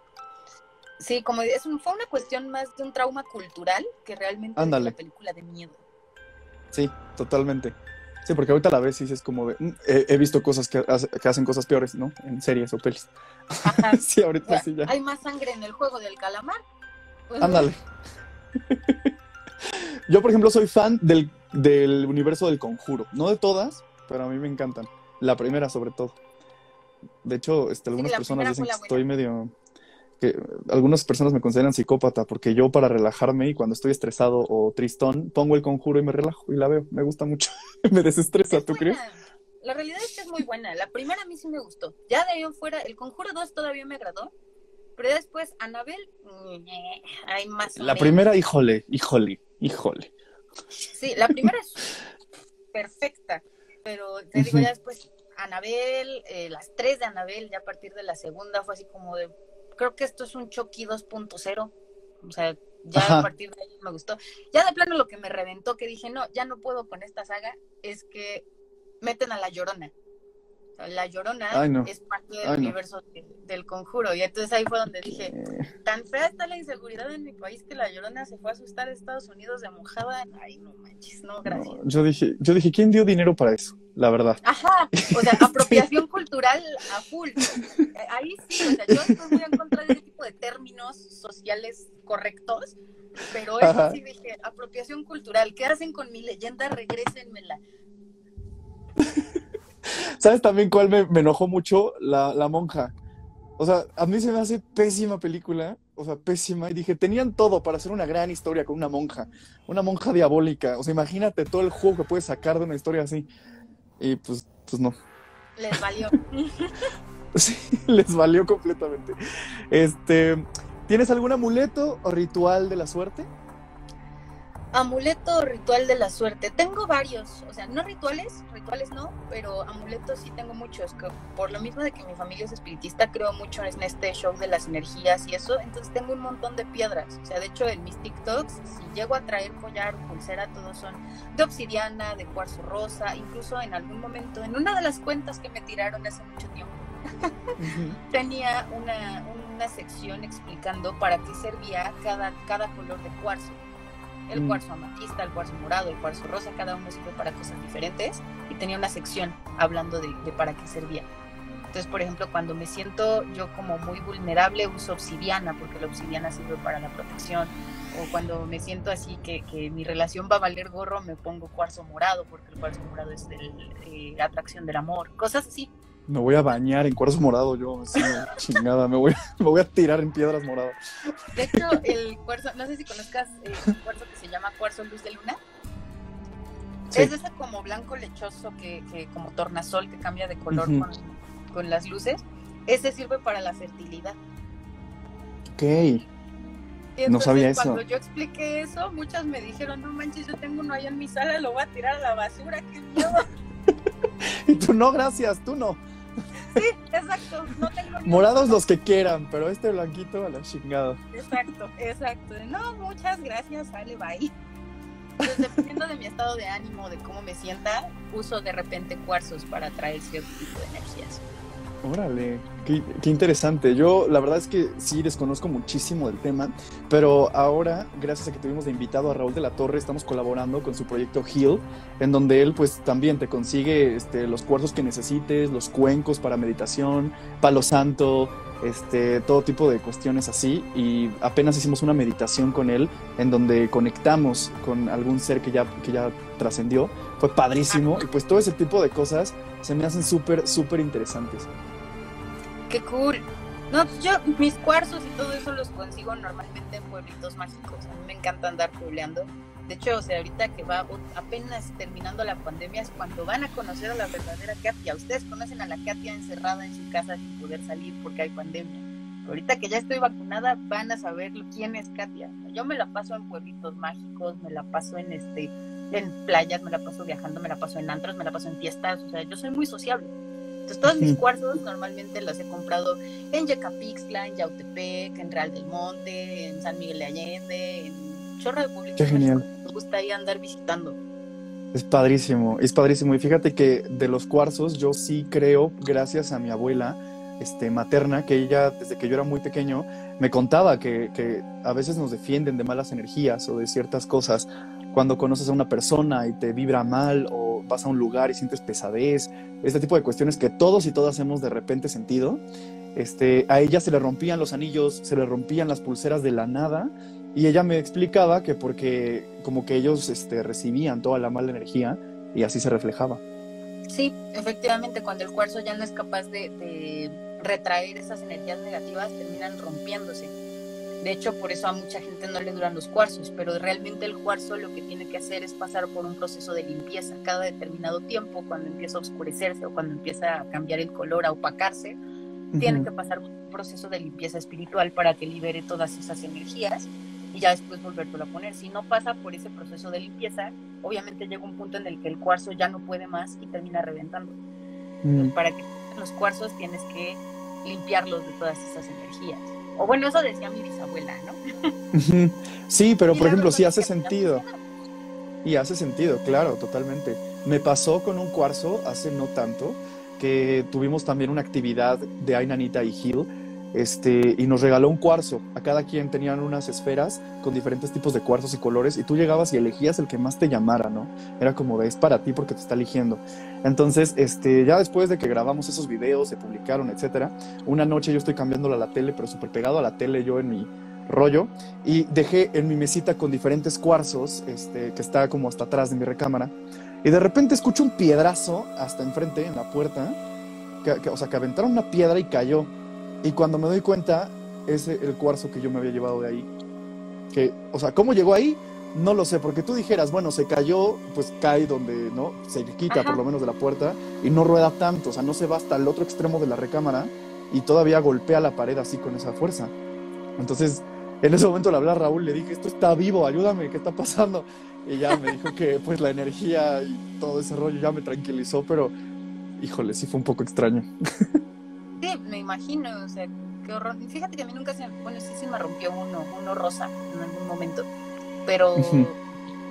sí, como es un- fue una cuestión más de un trauma cultural que realmente Ándale. la película de miedo. sí, totalmente. Sí, porque ahorita a la vez sí es como de, "Mm, he, he visto cosas que, hace- que hacen cosas peores, ¿no? En series o pelis. Ajá. sí, ahorita sí ya. Hay más sangre en el juego del calamar. Pues, Ándale. Yo, por ejemplo, soy fan del, del universo del conjuro. No de todas, pero a mí me encantan. La primera, sobre todo. De hecho, este, algunas personas dicen que estoy medio. que algunas personas me consideran psicópata porque yo, para relajarme y cuando estoy estresado o tristón, pongo el conjuro y me relajo y la veo. Me gusta mucho. me desestresa, es ¿tú crees? La realidad es que es muy buena. La primera a mí sí me gustó. Ya de ahí en fuera, el Conjuro 2 todavía me agradó. Pero después, Anabel, hay más. La menos. primera, híjole, híjole, híjole. Sí, la primera es perfecta, pero te digo, ya después Anabel, eh, las tres de Anabel, ya a partir de la segunda fue así como de, creo que esto es un Chucky 2.0, o sea, ya Ajá. a partir de ahí me gustó. Ya de plano lo que me reventó, que dije, no, ya no puedo con esta saga, es que meten a La Llorona. La Llorona Ay, no. es parte del Ay, no. universo de- del conjuro, y entonces ahí fue donde dije, Eh, tan fea está la inseguridad en mi país que la llorona se fue a asustar a Estados Unidos de mojada. Ay, no manches, no, gracias. no, yo dije, yo dije, ¿quién dio dinero para eso? La verdad. Ajá, o sea, apropiación cultural a full. Eh, Ahí sí, o sea, yo estoy muy en contra de ese tipo de términos sociales correctos, pero eso sí dije, apropiación cultural, ¿qué hacen con mi leyenda? Regrésenmela. ¿Sabes también cuál me, me enojó mucho? La, la monja. O sea, a mí se me hace pésima película o sea, pésima. Y dije, tenían todo para hacer una gran historia con una monja, una monja diabólica. O sea, imagínate todo el juego que puedes sacar de una historia así. Y pues, pues no. Les valió. Sí, les valió completamente. Este, ¿tienes algún amuleto o ritual de la suerte? Amuleto ritual de la suerte. Tengo varios, o sea, no rituales, rituales no, pero amuletos sí tengo muchos. Que por lo mismo de que mi familia es espiritista, creo mucho en este show de las energías y eso. Entonces tengo un montón de piedras. O sea, de hecho, en mis TikToks, si llego a traer collar o pulsera, todos son de obsidiana, de cuarzo rosa. Incluso en algún momento, en una de las cuentas que me tiraron hace mucho tiempo, tenía una, una sección explicando para qué servía cada, cada color de cuarzo el mm. cuarzo amatista, el cuarzo morado, el cuarzo rosa, cada uno sirve para cosas diferentes y tenía una sección hablando de, para qué servía. Entonces, por ejemplo, cuando me siento yo como muy vulnerable, uso obsidiana, porque la obsidiana sirve para la protección. O cuando me siento así que, que mi relación va a valer gorro, me pongo cuarzo morado, porque el cuarzo morado es de eh, atracción del amor. Cosas así me voy a bañar en cuarzo morado yo, así, chingada, me voy, a, me voy a tirar en piedras moradas. De hecho, el cuarzo, no sé si conozcas el eh, cuarzo que se llama cuarzo luz de luna. Es ese como blanco lechoso que, que, como tornasol que cambia de color con, con, las luces. Ese sirve para la fertilidad. Ok. no sabía eso. Cuando yo expliqué eso, muchas me dijeron, no manches, yo tengo uno ahí en mi sala, lo voy a tirar a la basura, qué miedo. y tú no, gracias, tú no. Sí, exacto. No tengo Morados los que quieran, pero este blanquito a la chingada. Exacto, exacto. No, muchas gracias, sale, bye. Pues dependiendo de mi estado de ánimo, de cómo me sienta, uso de repente cuarzos para atraer cierto tipo de energías. Órale, qué, interesante. Yo la verdad es que sí desconozco muchísimo del tema, pero ahora, gracias a que tuvimos de invitado a Raúl de la Torre, estamos colaborando con su proyecto Heal, en donde él pues también te consigue este, los cuarzos que necesites, los cuencos para meditación, palo santo, este, todo tipo de cuestiones así. Y apenas hicimos una meditación con él en donde conectamos con algún ser que ya, que ya trascendió. Fue padrísimo y pues todo ese tipo de cosas se me hacen súper, súper interesantes qué cool. No, yo mis cuarzos y todo eso los consigo normalmente en pueblitos mágicos. A mí me encanta andar puebleando. De hecho, o sea, ahorita que va apenas terminando la pandemia es cuando van a conocer a la verdadera Katia. Ustedes conocen a la Katia encerrada en su casa sin poder salir porque hay pandemia. Ahorita que ya estoy vacunada van a saber quién es Katia. Yo me la paso en pueblitos mágicos, me la paso en este en playas, me la paso viajando, me la paso en antros, me la paso en fiestas, o sea, yo soy muy sociable. Entonces, todos mis cuarzos normalmente los he comprado en Yecapixtla, en Yautepec, en Real del Monte, en San Miguel de Allende, en Chorro de Público. Qué genial. Me gusta ahí andar visitando. Es padrísimo, es padrísimo. Y fíjate que de los cuarzos yo sí creo, gracias a mi abuela este, materna, que ella desde que yo era muy pequeño me contaba que, que a veces nos defienden de malas energías o de ciertas cosas cuando conoces a una persona y te vibra mal o vas a un lugar y sientes pesadez, este tipo de cuestiones que todos y todas hemos de repente sentido. Este, a ella se le rompían los anillos, se le rompían las pulseras de la nada y ella me explicaba que porque como que ellos este, recibían toda la mala energía y así se reflejaba. Sí, efectivamente, cuando el cuarzo ya no es capaz de, de retraer esas energías negativas, terminan rompiéndose. De hecho, por eso a mucha gente no le duran los cuarzos, pero realmente el cuarzo lo que tiene que hacer es pasar por un proceso de limpieza cada determinado tiempo, cuando empieza a oscurecerse o cuando empieza a cambiar el color, a opacarse, tiene que pasar un proceso de limpieza espiritual para que libere todas esas energías y ya después volverlo a poner. Si no pasa por ese proceso de limpieza, obviamente llega un punto en el que el cuarzo ya no puede más y termina reventando. Mm. para que los cuarzos tienes que limpiarlos de todas esas energías. O bueno, eso decía mi bisabuela, ¿no? sí, pero por ejemplo, sí hace sentido. Y hace sentido, claro, totalmente. Me pasó con un cuarzo hace no tanto que tuvimos también una actividad de Ainanita y Gil este, y nos regaló un cuarzo. A cada quien tenían unas esferas con diferentes tipos de cuarzos y colores y tú llegabas y elegías el que más te llamara, ¿no? Era como de es para ti porque te está eligiendo. Entonces, este, ya después de que grabamos esos videos, se publicaron, etcétera, una noche yo estoy cambiándola a la tele, pero súper pegado a la tele yo en mi rollo y dejé en mi mesita con diferentes cuarzos, este, que está como hasta atrás de mi recámara. Y de repente escucho un piedrazo hasta enfrente, en la puerta, que, o sea, que aventaron una piedra y cayó. Y cuando me doy cuenta, ese el cuarzo que yo me había llevado de ahí. Que, o sea, ¿cómo llegó ahí? No lo sé, porque tú dijeras, bueno, se cayó, pues cae donde, ¿no? Se quita Ajá. por lo menos de la puerta y no rueda tanto, o sea, no se va hasta el otro extremo de la recámara y todavía golpea la pared así con esa fuerza. Entonces, en ese momento le hablé a Raúl, le dije, esto está vivo, ayúdame, ¿qué está pasando? Y ya me dijo que pues la energía y todo ese rollo ya me tranquilizó, pero híjole, sí fue un poco extraño. Sí, me imagino, o sea, qué horror. Fíjate que a mí nunca se, bueno, sí se me rompió uno, uno rosa en algún momento, pero,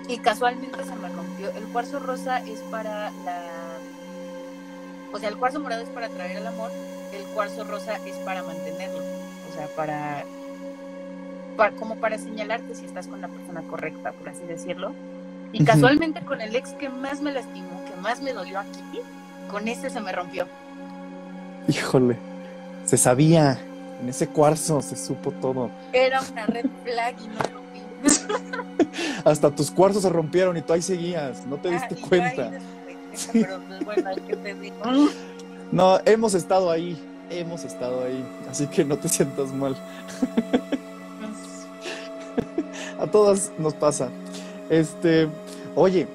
y casualmente se me rompió. El cuarzo rosa es para la, o sea, el cuarzo morado es para atraer el amor, el cuarzo rosa es para mantenerlo, o sea, para, para como para señalarte si estás con la persona correcta, por así decirlo. Y casualmente con el ex que más me lastimó, que más me dolió aquí, con ese se me rompió. Híjole, se sabía, en ese cuarzo se supo todo. Era una red flag y no lo vi. Hasta tus cuarzos se rompieron y tú ahí seguías, no te Ah, diste cuenta. después, Pero pues bueno, hay que pedir. No, hemos estado ahí, hemos estado ahí, así que no te sientas mal. A todas nos pasa. Este, oye,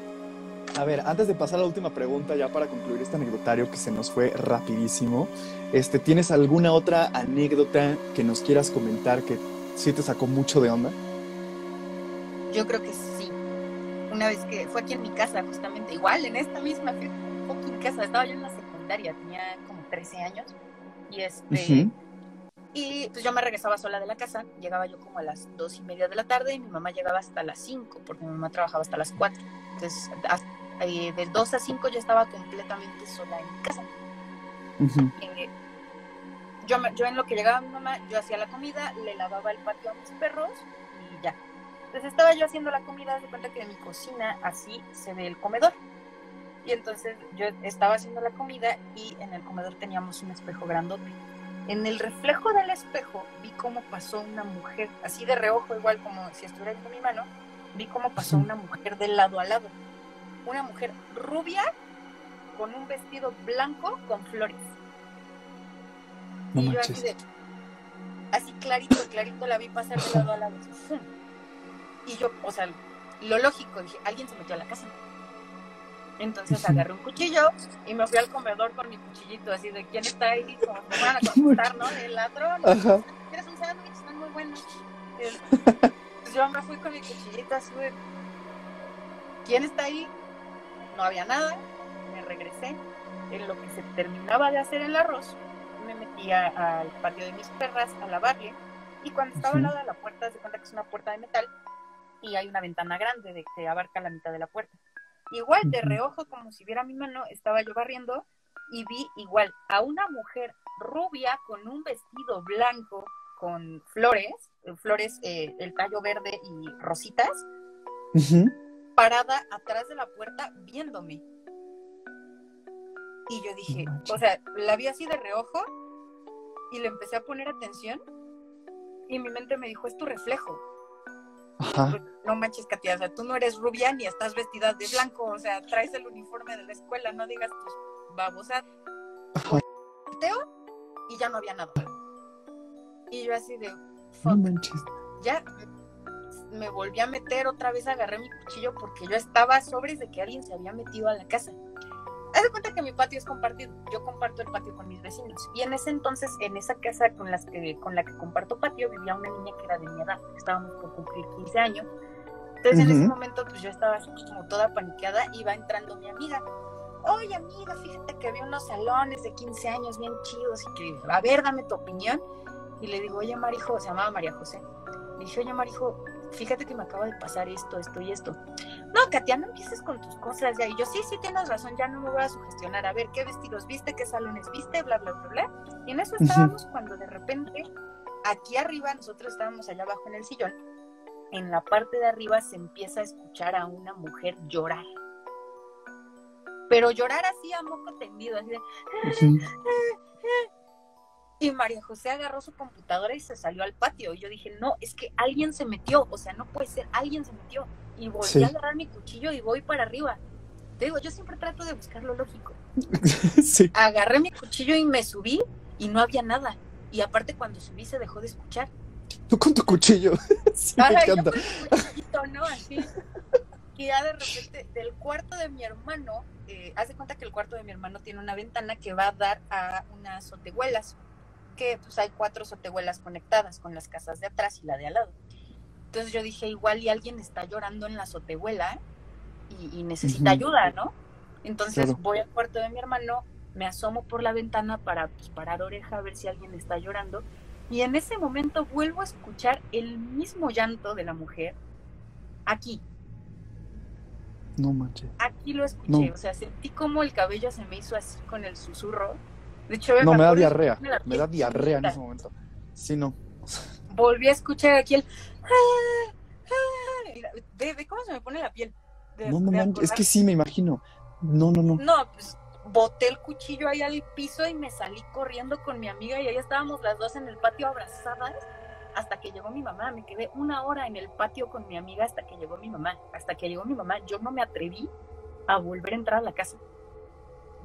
a ver, antes de pasar a la última pregunta, ya para concluir este anecdotario que se nos fue rapidísimo, este, ¿tienes alguna otra anécdota que nos quieras comentar que sí te sacó mucho de onda? Yo creo que sí. Una vez que fue aquí en mi casa, justamente, igual en esta misma fucking casa, estaba yo en la secundaria, tenía como 13 años. Y este. Y pues yo me regresaba sola de la casa, llegaba yo como a las dos y media de la tarde y mi mamá llegaba hasta las 5, porque mi mamá trabajaba hasta las 4. Entonces, a- eh, de 2 a 5 yo estaba completamente sola en casa. Eh, yo, yo en lo que llegaba mi mamá, yo hacía la comida, le lavaba el patio a mis perros y ya. Entonces estaba yo haciendo la comida, de cuenta que de mi cocina así se ve el comedor. Y entonces yo estaba haciendo la comida y en el comedor teníamos un espejo grandote. En el reflejo del espejo vi cómo pasó una mujer, así de reojo, igual como si estuviera con mi mano, vi cómo pasó una mujer de lado a lado. Una mujer rubia con un vestido blanco con flores. No y yo así de, así clarito, clarito la vi pasar de lado a lado. Y yo, o sea, lo lógico, dije, alguien se metió a la casa. Entonces agarré un cuchillo y me fui al comedor con mi cuchillito, así de quién está ahí, como me van a contar, ¿no? El ladrón. Ajá. ¿Quieres un sándwich? Están muy buenos. Pues yo me fui con mi cuchillito así de, ¿quién está ahí? No había nada. Me regresé. En lo que se terminaba de hacer el arroz, me metí a- al patio de mis perras a lavarle. Y cuando estaba al Ujú. lado de la puerta, se cuenta que es una puerta de metal y hay una ventana grande de que abarca la mitad de la puerta. Igual, de reojo, como si viera mi mano, estaba yo barriendo y vi igual a una mujer rubia con un vestido blanco con flores, flores, eh, el tallo verde y rositas, Ujú. Parada atrás de la puerta viéndome. Y yo dije, No o sea, la vi así de reojo y le empecé a poner atención y mi mente me dijo, es tu reflejo. Ajá. Pues, no manches, Katia, o sea, tú no eres rubia ni estás vestida de blanco, o sea, traes el uniforme de la escuela, no digas tus babosas. Volteo y ya no había nada. Y yo así de, No fuck, manches. ya me volví a meter otra vez, agarré mi cuchillo porque yo estaba sobres de que alguien se había metido a la casa. Haz de cuenta que mi patio es compartido. Yo comparto el patio con mis vecinos. Y en ese entonces, en esa casa con, las que, con la que comparto patio, vivía una niña que era de mi edad. Estábamos por cumplir 15 años. Entonces, en ese momento, pues yo estaba así como toda paniqueada. Iba entrando mi amiga. Oye, amiga, fíjate que vi unos salones de 15 años bien chidos y que, a ver, dame tu opinión. Y le digo, oye, Marijo, se llamaba María José. Le dije, oye, Marijo, fíjate que me acaba de pasar esto, esto y esto. No, Katia, no empieces con tus cosas ya. Y yo, sí, sí, tienes razón, ya no me voy a sugestionar. A ver, ¿qué vestidos viste? ¿Qué salones viste? Bla, bla, bla, bla. Y en eso estábamos cuando de repente, aquí arriba, nosotros estábamos allá abajo en el sillón, en la parte de arriba se empieza a escuchar a una mujer llorar. Pero llorar así a moco tendido, así de, Ujú. Y María José agarró su computadora y se salió al patio. Y yo dije, no, es que alguien se metió. O sea, no puede ser, alguien se metió. Y volví Sí. a agarrar mi cuchillo y voy para arriba. Te digo, yo siempre trato de buscar lo lógico. Sí. Agarré mi cuchillo y me subí y no había nada. Y aparte cuando subí se dejó de escuchar. Tú con tu cuchillo. sí, me encanta. con ¿no? Así. Y ya de repente, del cuarto de mi hermano, eh, haz de cuenta que el cuarto de mi hermano tiene una ventana que va a dar a unas sotehuelas, que pues hay cuatro sotehuelas conectadas con las casas de atrás y la de al lado. Entonces yo dije, igual y alguien está llorando en la sotehuela y, y necesita ayuda, ¿no? Entonces Claro. voy al cuarto de mi hermano, me asomo por la ventana para pues, parar oreja a ver si alguien está llorando. Y en ese momento vuelvo a escuchar el mismo llanto de la mujer aquí, No manches. aquí lo escuché. No. O sea, sentí como el cabello se me hizo así con el susurro. De hecho, No, me da de diarrea. Me da diarrea en ese momento. Sí, no. Volví a escuchar aquí el. Ve cómo se me pone la piel. de- No, no de. Es que sí, me imagino. No, no, no. No, pues boté el cuchillo ahí al piso y me salí corriendo con mi amiga y ahí estábamos las dos en el patio abrazadas hasta que llegó mi mamá. Me quedé una hora en el patio con mi amiga hasta que llegó mi mamá. Hasta que llegó mi mamá, yo no me atreví a volver a entrar a la casa.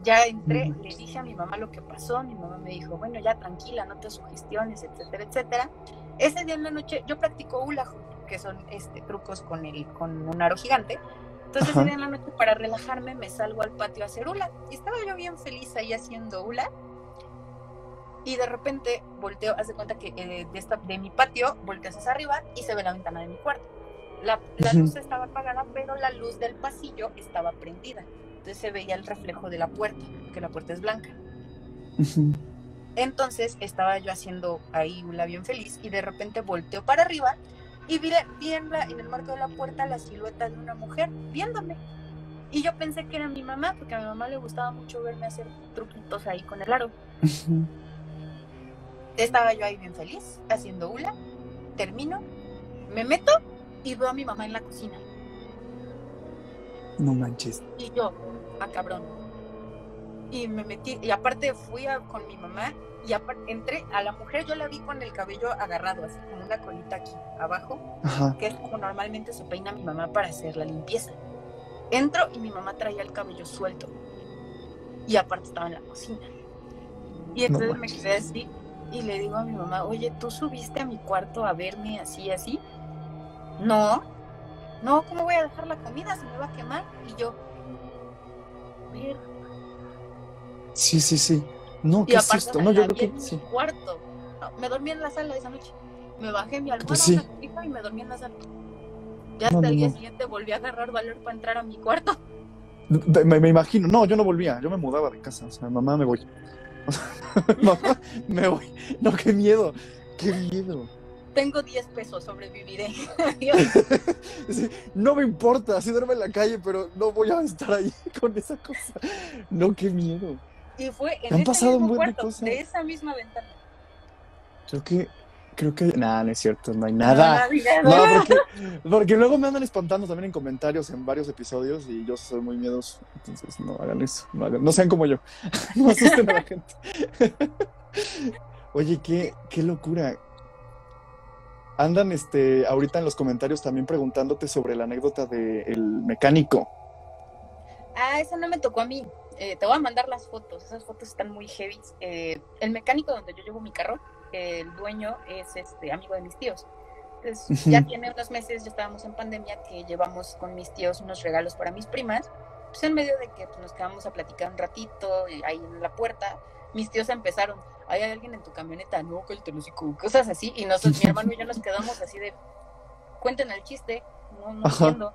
Ya entré, le dije a mi mamá lo que pasó, mi mamá me dijo, bueno, ya tranquila, no te sugestiones, etcétera, etcétera. Ese día en la noche yo practico hula hoop, que son este, trucos con, el, con un aro gigante. Entonces Ajá. ese día en la noche para relajarme me salgo al patio a hacer hula. Y estaba yo bien feliz ahí haciendo hula. Y de repente volteo, haz de cuenta que eh, de, esta, de mi patio volteas hacia arriba y se ve la ventana de mi cuarto. La, la luz estaba apagada, pero la luz del pasillo estaba prendida. Entonces se veía el reflejo de la puerta, que la puerta es blanca. Entonces estaba yo haciendo ahí hula bien feliz y de repente volteo para arriba y vi, en, la- en el marco de la puerta la silueta de una mujer viéndome. Y yo pensé que era mi mamá, porque a mi mamá le gustaba mucho verme hacer truquitos ahí con el aro. Estaba yo ahí bien feliz, haciendo hula, termino, me meto y veo a mi mamá en la cocina. No manches. Y yo, a cabrón. Y me metí, y aparte fui a- con mi mamá, y aparte entré, a la mujer yo la vi con el cabello agarrado, así como una colita aquí abajo, Ajá. que es como normalmente se peina mi mamá para hacer la limpieza. Entro y mi mamá traía el cabello suelto. Y aparte estaba en la cocina. Y entonces me quedé así y le digo a mi mamá, oye, ¿tú subiste a mi cuarto a verme así, así? No, no, ¿cómo voy a dejar la comida? Se me va a quemar. Y yo, "Ver". Sí, sí, sí. No, y qué aparte susto. la- No, yo creo que mi sí. cuarto. No, me dormí en la sala esa noche. Me bajé mi almohada, Pues sí. una cobija y me dormí en la sala. Ya hasta no, el día no. siguiente volví a agarrar valor para entrar a mi cuarto. Me, me imagino. No, yo no volvía. Yo me mudaba de casa. O sea, mamá, me voy. mamá, me voy. No, qué miedo. Qué miedo. Tengo 10 pesos, sobreviviré. Sí, no me importa, si duerme en la calle, pero no voy a estar ahí con esa cosa. No, qué miedo. y fue en ese pasado mismo de cuarto, de esa misma ventana. Creo que, creo que, nada, no es cierto, no hay nada. Mira, No, porque, porque luego me andan espantando también en comentarios en varios episodios y yo soy muy miedoso. Entonces, no hagan eso. No, hagan- no sean como yo. No asusten a la gente. Oye, qué, qué locura. Andan este, ahorita en los comentarios también preguntándote sobre la anécdota del mecánico. Ah, esa no me tocó a mí. Eh, te voy a mandar las fotos. Esas fotos están muy heavy. Eh, el mecánico donde yo llevo mi carro, el dueño es este amigo de mis tíos. Entonces, ya tiene unos meses, ya estábamos en pandemia, que llevamos con mis tíos unos regalos para mis primas. Pues en medio de que pues, nos quedamos a platicar un ratito y ahí en la puerta, mis tíos empezaron, ¿hay alguien en tu camioneta? No, que el telocico, cosas así. Y nosotros, mi hermano y yo nos quedamos así de, cuenten el chiste, no, entiendo.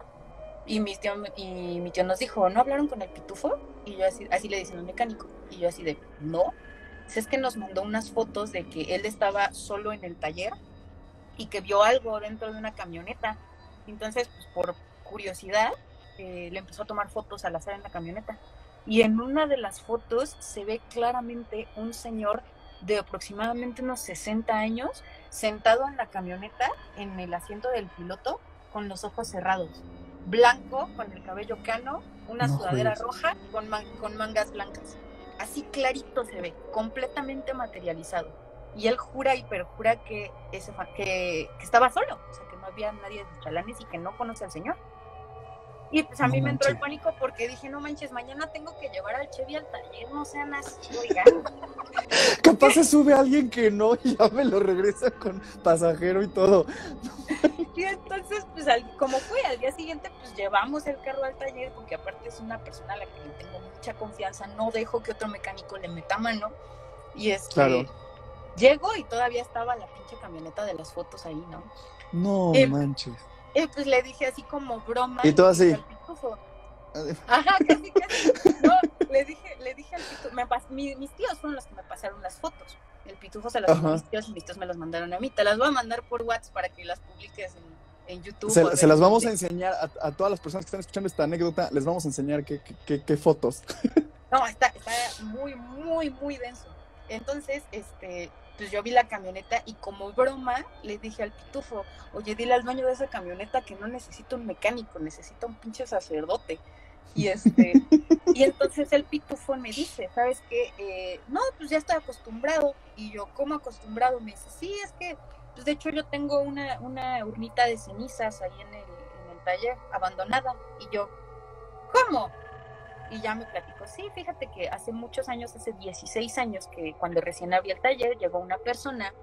Y mi, tío, y mi tío nos dijo, ¿no hablaron con el pitufo? Y yo así, así le dicen al mecánico. Y yo así de, no. Pues es que nos mandó unas fotos de que él estaba solo en el taller y que vio algo dentro de una camioneta. Entonces, pues por curiosidad, eh, le empezó a tomar fotos al azar en la camioneta. Y en una de las fotos se ve claramente un señor de aproximadamente unos 60 años sentado en la camioneta, en el asiento del piloto, con los ojos cerrados. Blanco, con el cabello cano, una No sudadera juegues. roja con, man- con mangas blancas. Así clarito se ve, completamente materializado. Y él jura y perjura que, ese, que, que estaba solo, o sea, que no había nadie de sus chalanes y que no conoce al señor. Y pues a No mí me entró el pánico porque dije, no manches, mañana tengo que llevar al Chevy al taller, no sean así, oigan. Capaz se sube alguien que no y ya me lo regresa con pasajero y todo. Y entonces, pues al- como fue, al día siguiente, pues llevamos el carro al taller, porque aparte es una persona a la que le tengo mucha confianza, no dejo que otro mecánico le meta mano. Y este, Claro. llego y todavía estaba la pinche camioneta de las fotos ahí, ¿no? No Eh, manches. Y pues le dije así como broma. Y le así. dije al pitufo, Ajá, casi, casi. No, le dije, le dije al pitufo, me pas- mi- mis tíos fueron los que me pasaron las fotos. El pitufo se las mandó a mis tíos y mis tíos me las mandaron a mí. Te las voy a mandar por WhatsApp para que las publiques en, en YouTube. se las vamos a enseñar a, a todas las personas que están escuchando esta anécdota, les vamos a enseñar qué, qué- qué- qué fotos. No, está, está muy, muy, muy denso. Entonces, este, pues yo vi la camioneta y como broma le dije al pitufo, oye, dile al dueño de esa camioneta que no necesita un mecánico, necesita un pinche sacerdote. Y este, y entonces el pitufo me dice, ¿sabes qué? Eh, no, pues ya estoy acostumbrado. Y yo, ¿cómo acostumbrado? Me dice, sí, es que, pues de hecho yo tengo una, una urnita de cenizas ahí en el, en el taller, abandonada. Y yo, ¿cómo? Y ya me platicó, sí, fíjate que hace muchos años, hace 16 años, que cuando recién abrí el taller, llegó una persona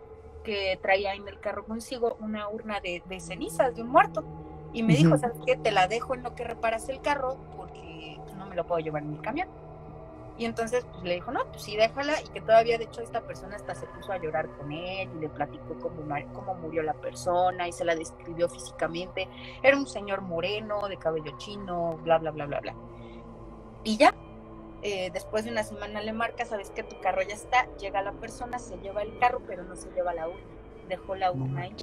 que traía en el carro consigo una urna de, de cenizas de un muerto. Y me dijo. ¿sabes qué? Te la dejo en lo que reparas el carro porque pues, no me lo puedo llevar en mi camión. Y entonces pues, le dijo, no, pues sí, déjala. Y que todavía, de hecho, esta persona hasta se puso a llorar con él y le platicó cómo, cómo murió la persona y se la describió físicamente. Era un señor moreno, de cabello chino, bla, bla, bla, bla, bla. Y ya, eh, después de una semana le marca, sabes que tu carro ya está, llega la persona, se lleva el carro, pero no se lleva la urna, dejó la urna ahí.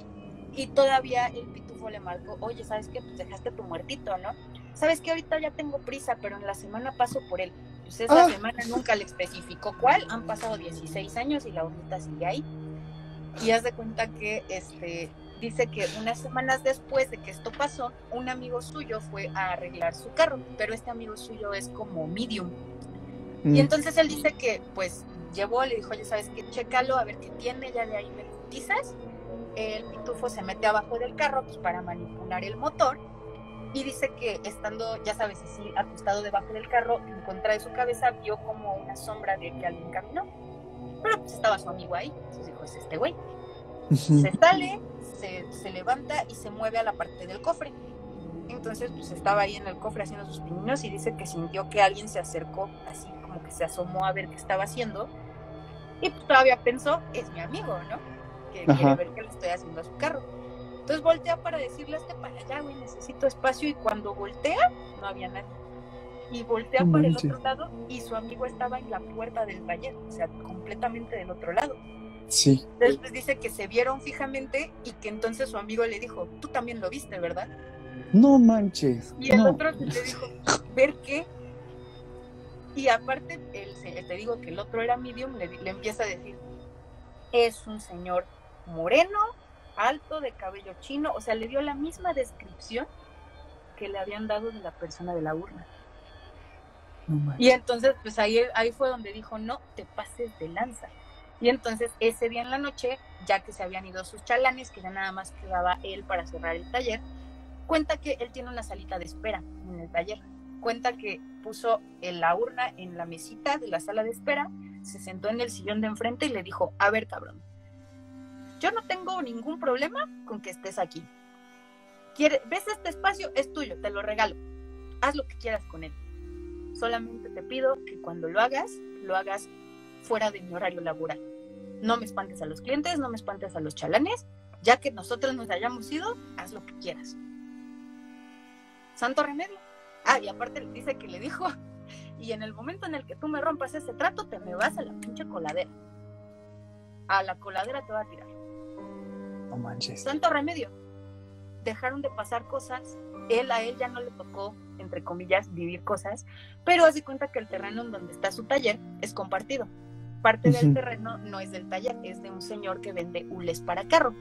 Y todavía el pitufo le marcó, oye, ¿sabes qué? Pues dejaste tu muertito, ¿no? ¿Sabes que Ahorita ya tengo prisa, pero en la semana paso por él. Pues esa Ah. semana nunca le especificó cuál, han pasado 16 años y la urnita sigue ahí. Y haz de cuenta que este dice que unas semanas después de que esto pasó, un amigo suyo fue a arreglar su carro, pero este amigo suyo es como medium. Mm. Y entonces él dice que pues llevó, le dijo, oye, ¿sabes qué? Chécalo, a ver qué tiene, ya de ahí me cotizas. El pitufo se mete abajo del carro pues, para manipular el motor y dice que estando, ya sabes, así acostado debajo del carro, en contra de su cabeza vio como una sombra de que alguien caminó. Pero pues estaba su amigo ahí, entonces dijo, es este güey se sale, se, se levanta y se mueve a la parte del cofre. Entonces, pues estaba ahí en el cofre haciendo sus pininos y dice que sintió que alguien se acercó, así como que se asomó a ver qué estaba haciendo. Y pues todavía pensó, es mi amigo, ¿no? Que quiere Ajá. ver qué le estoy haciendo a su carro. Entonces voltea para decirle, este para allá, güey, necesito espacio. Y cuando voltea, no había nadie. Y voltea No para el otro lado y su amigo estaba en la puerta del taller, o sea, completamente del otro lado. Sí. Después dice que se vieron fijamente y que entonces su amigo le dijo, tú también lo viste, ¿verdad? No manches. Y el no. otro le dijo, ¿ver qué? Y aparte, el, te digo que el otro era medium, le, le empieza a decir, es un señor moreno, alto, de cabello chino, o sea, le dio la misma descripción que le habían dado de la persona de la urna. No. Y entonces, pues ahí, ahí fue donde dijo, no te pases de lanza. Y entonces ese día en la noche, ya que se habían ido sus chalanes, que ya nada más quedaba él para cerrar el taller, cuenta que él tiene una salita de espera en el taller. Cuenta que puso la urna en la mesita de la sala de espera, se sentó en el sillón de enfrente y le dijo, a ver cabrón, yo no tengo ningún problema con que estés aquí. ¿Ves este espacio? Es tuyo, te lo regalo. Haz lo que quieras con él. Solamente te pido que cuando lo hagas, lo hagas fuera de mi horario laboral. No me espantes a los clientes, no me espantes a los chalanes. Ya que nosotros nos hayamos ido, haz lo que quieras. Santo remedio. Ah, y aparte dice que le dijo, y en el momento en el que tú me rompas ese trato, te me vas a la pinche coladera. A la coladera te va a tirar. No manches. Santo remedio. Dejaron de pasar cosas. Él a él ya no le tocó, entre comillas, vivir cosas, pero hace cuenta que el terreno en donde está su taller es compartido. Parte del terreno no es del taller, es de un señor que vende hules para carro.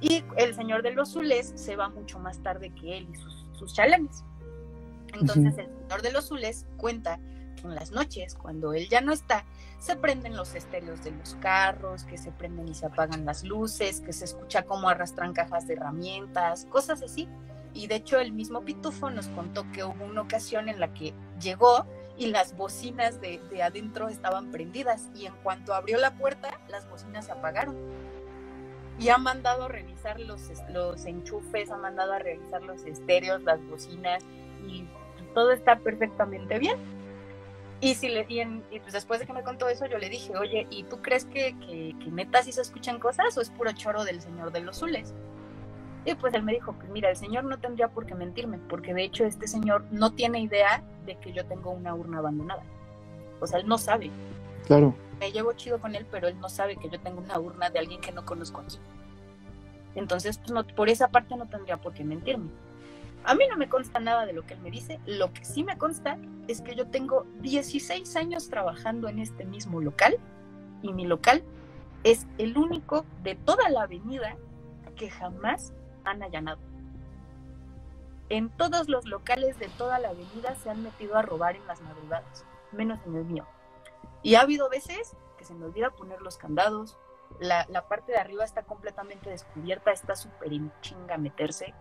Y el señor de los hules se va mucho más tarde que él y sus, sus chalanes. Entonces el señor de los hules cuenta que en las noches, cuando él ya no está, se prenden los estéreos de los carros, que se prenden y se apagan las luces, que se escucha cómo arrastran cajas de herramientas, cosas así. Y de hecho el mismo Pitufo nos contó que hubo una ocasión en la que llegó y las bocinas de, de adentro estaban prendidas y en cuanto abrió la puerta las bocinas se apagaron. Y ha mandado a revisar los, los enchufes, ha mandado a revisar los estéreos, las bocinas y todo está perfectamente bien. Y, si le, y, pues después de que me contó eso, yo le dije, oye, ¿y tú crees que, que, que neta sí se escuchan cosas o es puro choro del señor de los zules? Y pues él me dijo, pues mira, el señor no tendría por qué mentirme, porque de hecho este señor no tiene idea de que yo tengo una urna abandonada. O sea, él no sabe. Claro. Me llevo chido con él, pero él no sabe que yo tengo una urna de alguien que no conozco aquí. Entonces, pues no, por esa parte no tendría por qué mentirme. A mí no me consta nada de lo que él me dice. Lo que sí me consta es que yo tengo 16 años trabajando en este mismo local y mi local es el único de toda la avenida que jamás han allanado. En todos los locales de toda la avenida se han metido a robar en las madrugadas, menos en el mío. Y ha habido veces que se me olvida poner los candados, la, la parte de arriba está completamente descubierta, está súper chinga meterse.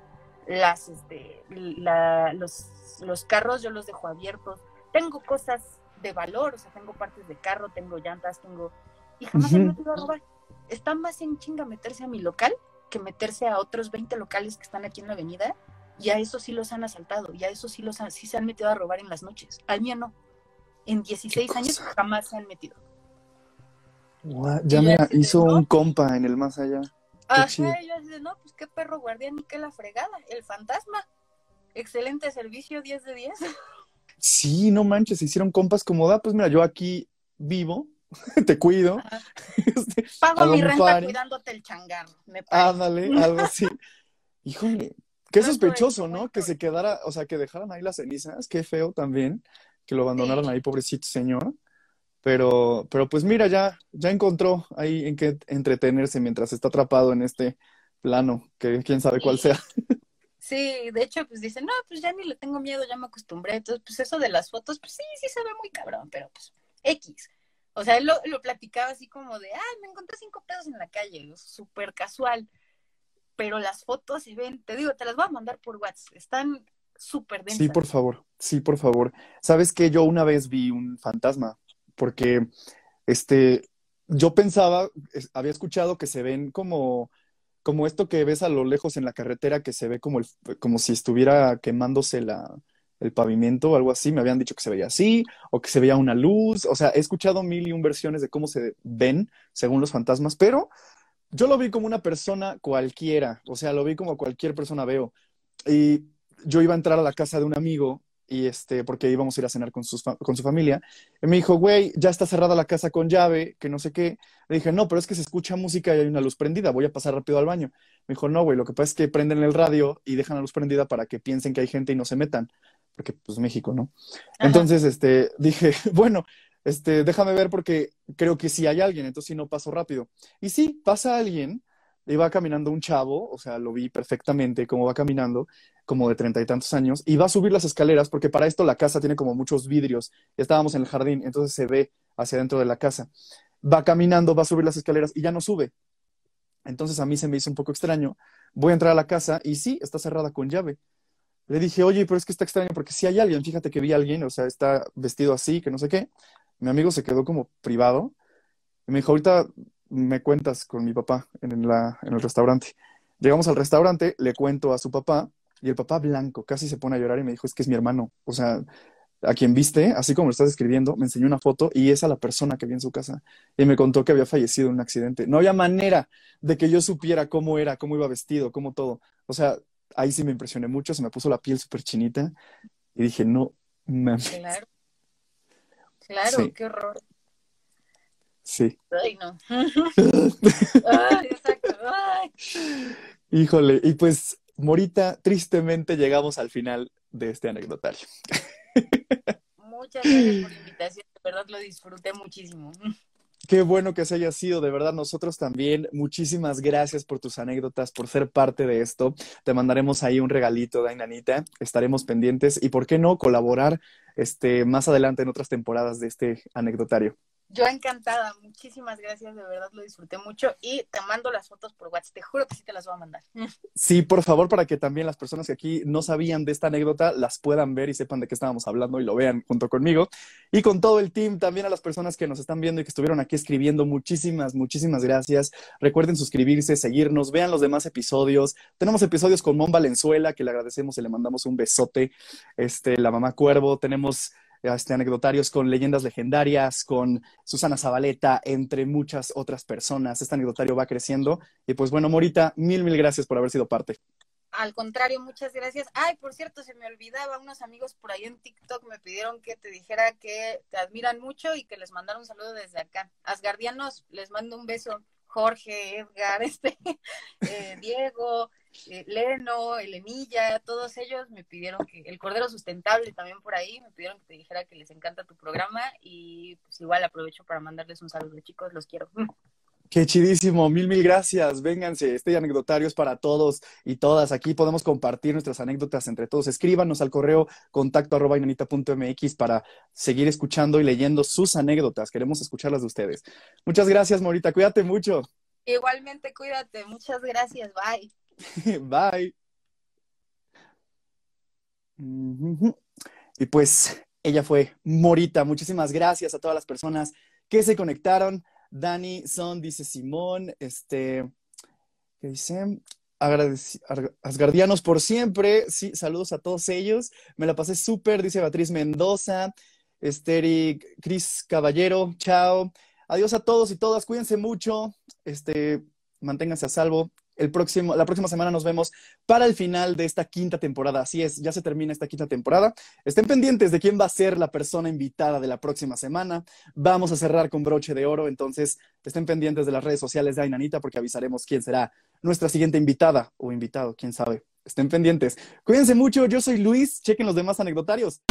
Las, este, la, los, los carros yo los dejo abiertos. Tengo cosas de valor, o sea, tengo partes de carro, tengo llantas, tengo... Y jamás se han metido a robar. Está más en chinga meterse a mi local que meterse a otros 20 locales que están aquí en la avenida y a eso sí los han asaltado, y a eso sí, los sí se han metido a robar en las noches. Al mío no. En 16 años jamás se han metido. ya me hizo un compa en el más allá. Ajá, yo no, pues qué perro guardián y qué la fregada, el fantasma. Excelente servicio, 10 de 10. Sí, no manches, se hicieron compas como da, pues mira, yo aquí vivo, te cuido. Este, Pago mi renta cuidándote el changar. Me Ándale, algo así. Híjole, qué sospechoso, ¿no? Que se quedara, o sea, que dejaran ahí las cenizas, qué feo también, que lo abandonaron ahí, pobrecito señor. Pero, pero pues mira, ya, ya encontró ahí en qué entretenerse mientras está atrapado en este plano, que quién sabe cuál sea. Sí, de hecho, pues dice, no, pues ya ni le tengo miedo, ya me acostumbré. Entonces, pues eso de las fotos, pues sí, sí se ve muy cabrón, pero pues X. O sea, él lo, platicaba así como de, ah, me encontré cinco pedos en la calle, súper casual. Pero las fotos se ven, te digo, te las voy a mandar por WhatsApp, están súper densas. Sí, por favor, sí, por favor. ¿Sabes que Yo una vez vi un fantasma, porque este, yo pensaba, había escuchado que se ven como, como esto que ves a lo lejos en la carretera, que se ve como, el, como si estuviera quemándose la, el pavimento o algo así, me habían dicho que se veía así, o que se veía una luz, o sea, he escuchado mil y un versiones de cómo se ven según los fantasmas, pero yo lo vi como una persona cualquiera, o sea, lo vi como cualquier persona veo. Y yo iba a entrar a la casa de un amigo y este, porque íbamos a ir a cenar con, sus, con su familia. Y me dijo, güey, ya está cerrada la casa con llave, que no sé qué. Le dije, no, pero es que se escucha música y hay una luz prendida, voy a pasar rápido al baño. Me dijo, no, güey, lo que pasa es que prenden el radio y dejan la luz prendida para que piensen que hay gente y no se metan porque pues México, ¿no? Entonces, este, dije, bueno, este, déjame ver porque creo que sí hay alguien, entonces sí no paso rápido. Y sí, pasa alguien, iba caminando un chavo, o sea, lo vi perfectamente cómo va caminando, como de treinta y tantos años, y va a subir las escaleras, porque para esto la casa tiene como muchos vidrios, estábamos en el jardín, entonces se ve hacia dentro de la casa. Va caminando, va a subir las escaleras y ya no sube. Entonces a mí se me hizo un poco extraño. Voy a entrar a la casa y sí, está cerrada con llave. Le dije, oye, pero es que está extraño porque si hay alguien, fíjate que vi a alguien, o sea, está vestido así, que no sé qué. Mi amigo se quedó como privado y me dijo, ahorita me cuentas con mi papá en, la, en el restaurante. Llegamos al restaurante, le cuento a su papá y el papá blanco casi se pone a llorar y me dijo, es que es mi hermano. O sea, a quien viste, así como lo estás escribiendo, me enseñó una foto y es a la persona que vi en su casa. Y me contó que había fallecido en un accidente. No había manera de que yo supiera cómo era, cómo iba vestido, cómo todo. O sea, ahí sí me impresioné mucho, se me puso la piel súper chinita y dije, no mames. Claro. Claro, qué horror. Sí. Ay, no. Ay, exacto. Ay. Híjole, y pues, Morita, tristemente llegamos al final de este anecdotario. Muchas gracias por la invitación, de verdad lo disfruté muchísimo. Qué bueno que se haya sido, de verdad, nosotros también. Muchísimas gracias por tus anécdotas, por ser parte de esto. Te mandaremos ahí un regalito, Dainanita. Estaremos pendientes y, ¿por qué no, colaborar este, más adelante en otras temporadas de este anecdotario? Yo encantada, muchísimas gracias, de verdad lo disfruté mucho y te mando las fotos por WhatsApp, te juro que sí te las voy a mandar. Sí, por favor, para que también las personas que aquí no sabían de esta anécdota las puedan ver y sepan de qué estábamos hablando y lo vean junto conmigo. Y con todo el team, también a las personas que nos están viendo y que estuvieron aquí escribiendo, muchísimas, muchísimas gracias. Recuerden suscribirse, seguirnos, vean los demás episodios. Tenemos episodios con Mon Valenzuela, que le agradecemos y le mandamos un besote. Este, la mamá Cuervo, tenemos este, anecdotarios con leyendas legendarias, con Susana Zabaleta, entre muchas otras personas. Este anecdotario va creciendo. Y pues bueno, Morita, mil, mil gracias por haber sido parte. Al contrario, muchas gracias. Ay, por cierto, se me olvidaba, unos amigos por ahí en TikTok me pidieron que te dijera que te admiran mucho y que les mandara un saludo desde acá. Asgardianos, les mando un beso. Jorge, Edgar, este, eh, Diego, eh, Leno, Elenilla, todos ellos me pidieron que, el Cordero Sustentable también por ahí, me pidieron que te dijera que les encanta tu programa y pues igual aprovecho para mandarles un saludo, chicos, los quiero. Qué chidísimo, mil, mil gracias. Vénganse, este anecdotario es para todos y todas. Aquí podemos compartir nuestras anécdotas entre todos. Escríbanos al correo contacto arroba inanita.mx para seguir escuchando y leyendo sus anécdotas. Queremos escucharlas de ustedes. Muchas gracias, Morita. Cuídate mucho. Igualmente, cuídate. Muchas gracias. Bye. Bye. Y pues ella fue Morita. Muchísimas gracias a todas las personas que se conectaron. Dani Son dice Simón, este, ¿qué dice? Asgardianos por siempre. Sí, saludos a todos ellos. Me la pasé súper, dice Beatriz Mendoza, Esteri, Cris Caballero, chao. Adiós a todos y todas, cuídense mucho, este, manténganse a salvo el próximo, la próxima semana nos vemos para el final de esta quinta temporada. Así es, ya se termina esta quinta temporada. Estén pendientes de quién va a ser la persona invitada de la próxima semana. Vamos a cerrar con broche de oro, entonces estén pendientes de las redes sociales de Ainanita porque avisaremos quién será nuestra siguiente invitada o invitado, quién sabe. Estén pendientes. Cuídense mucho, yo soy Luis, chequen los demás anecdotarios.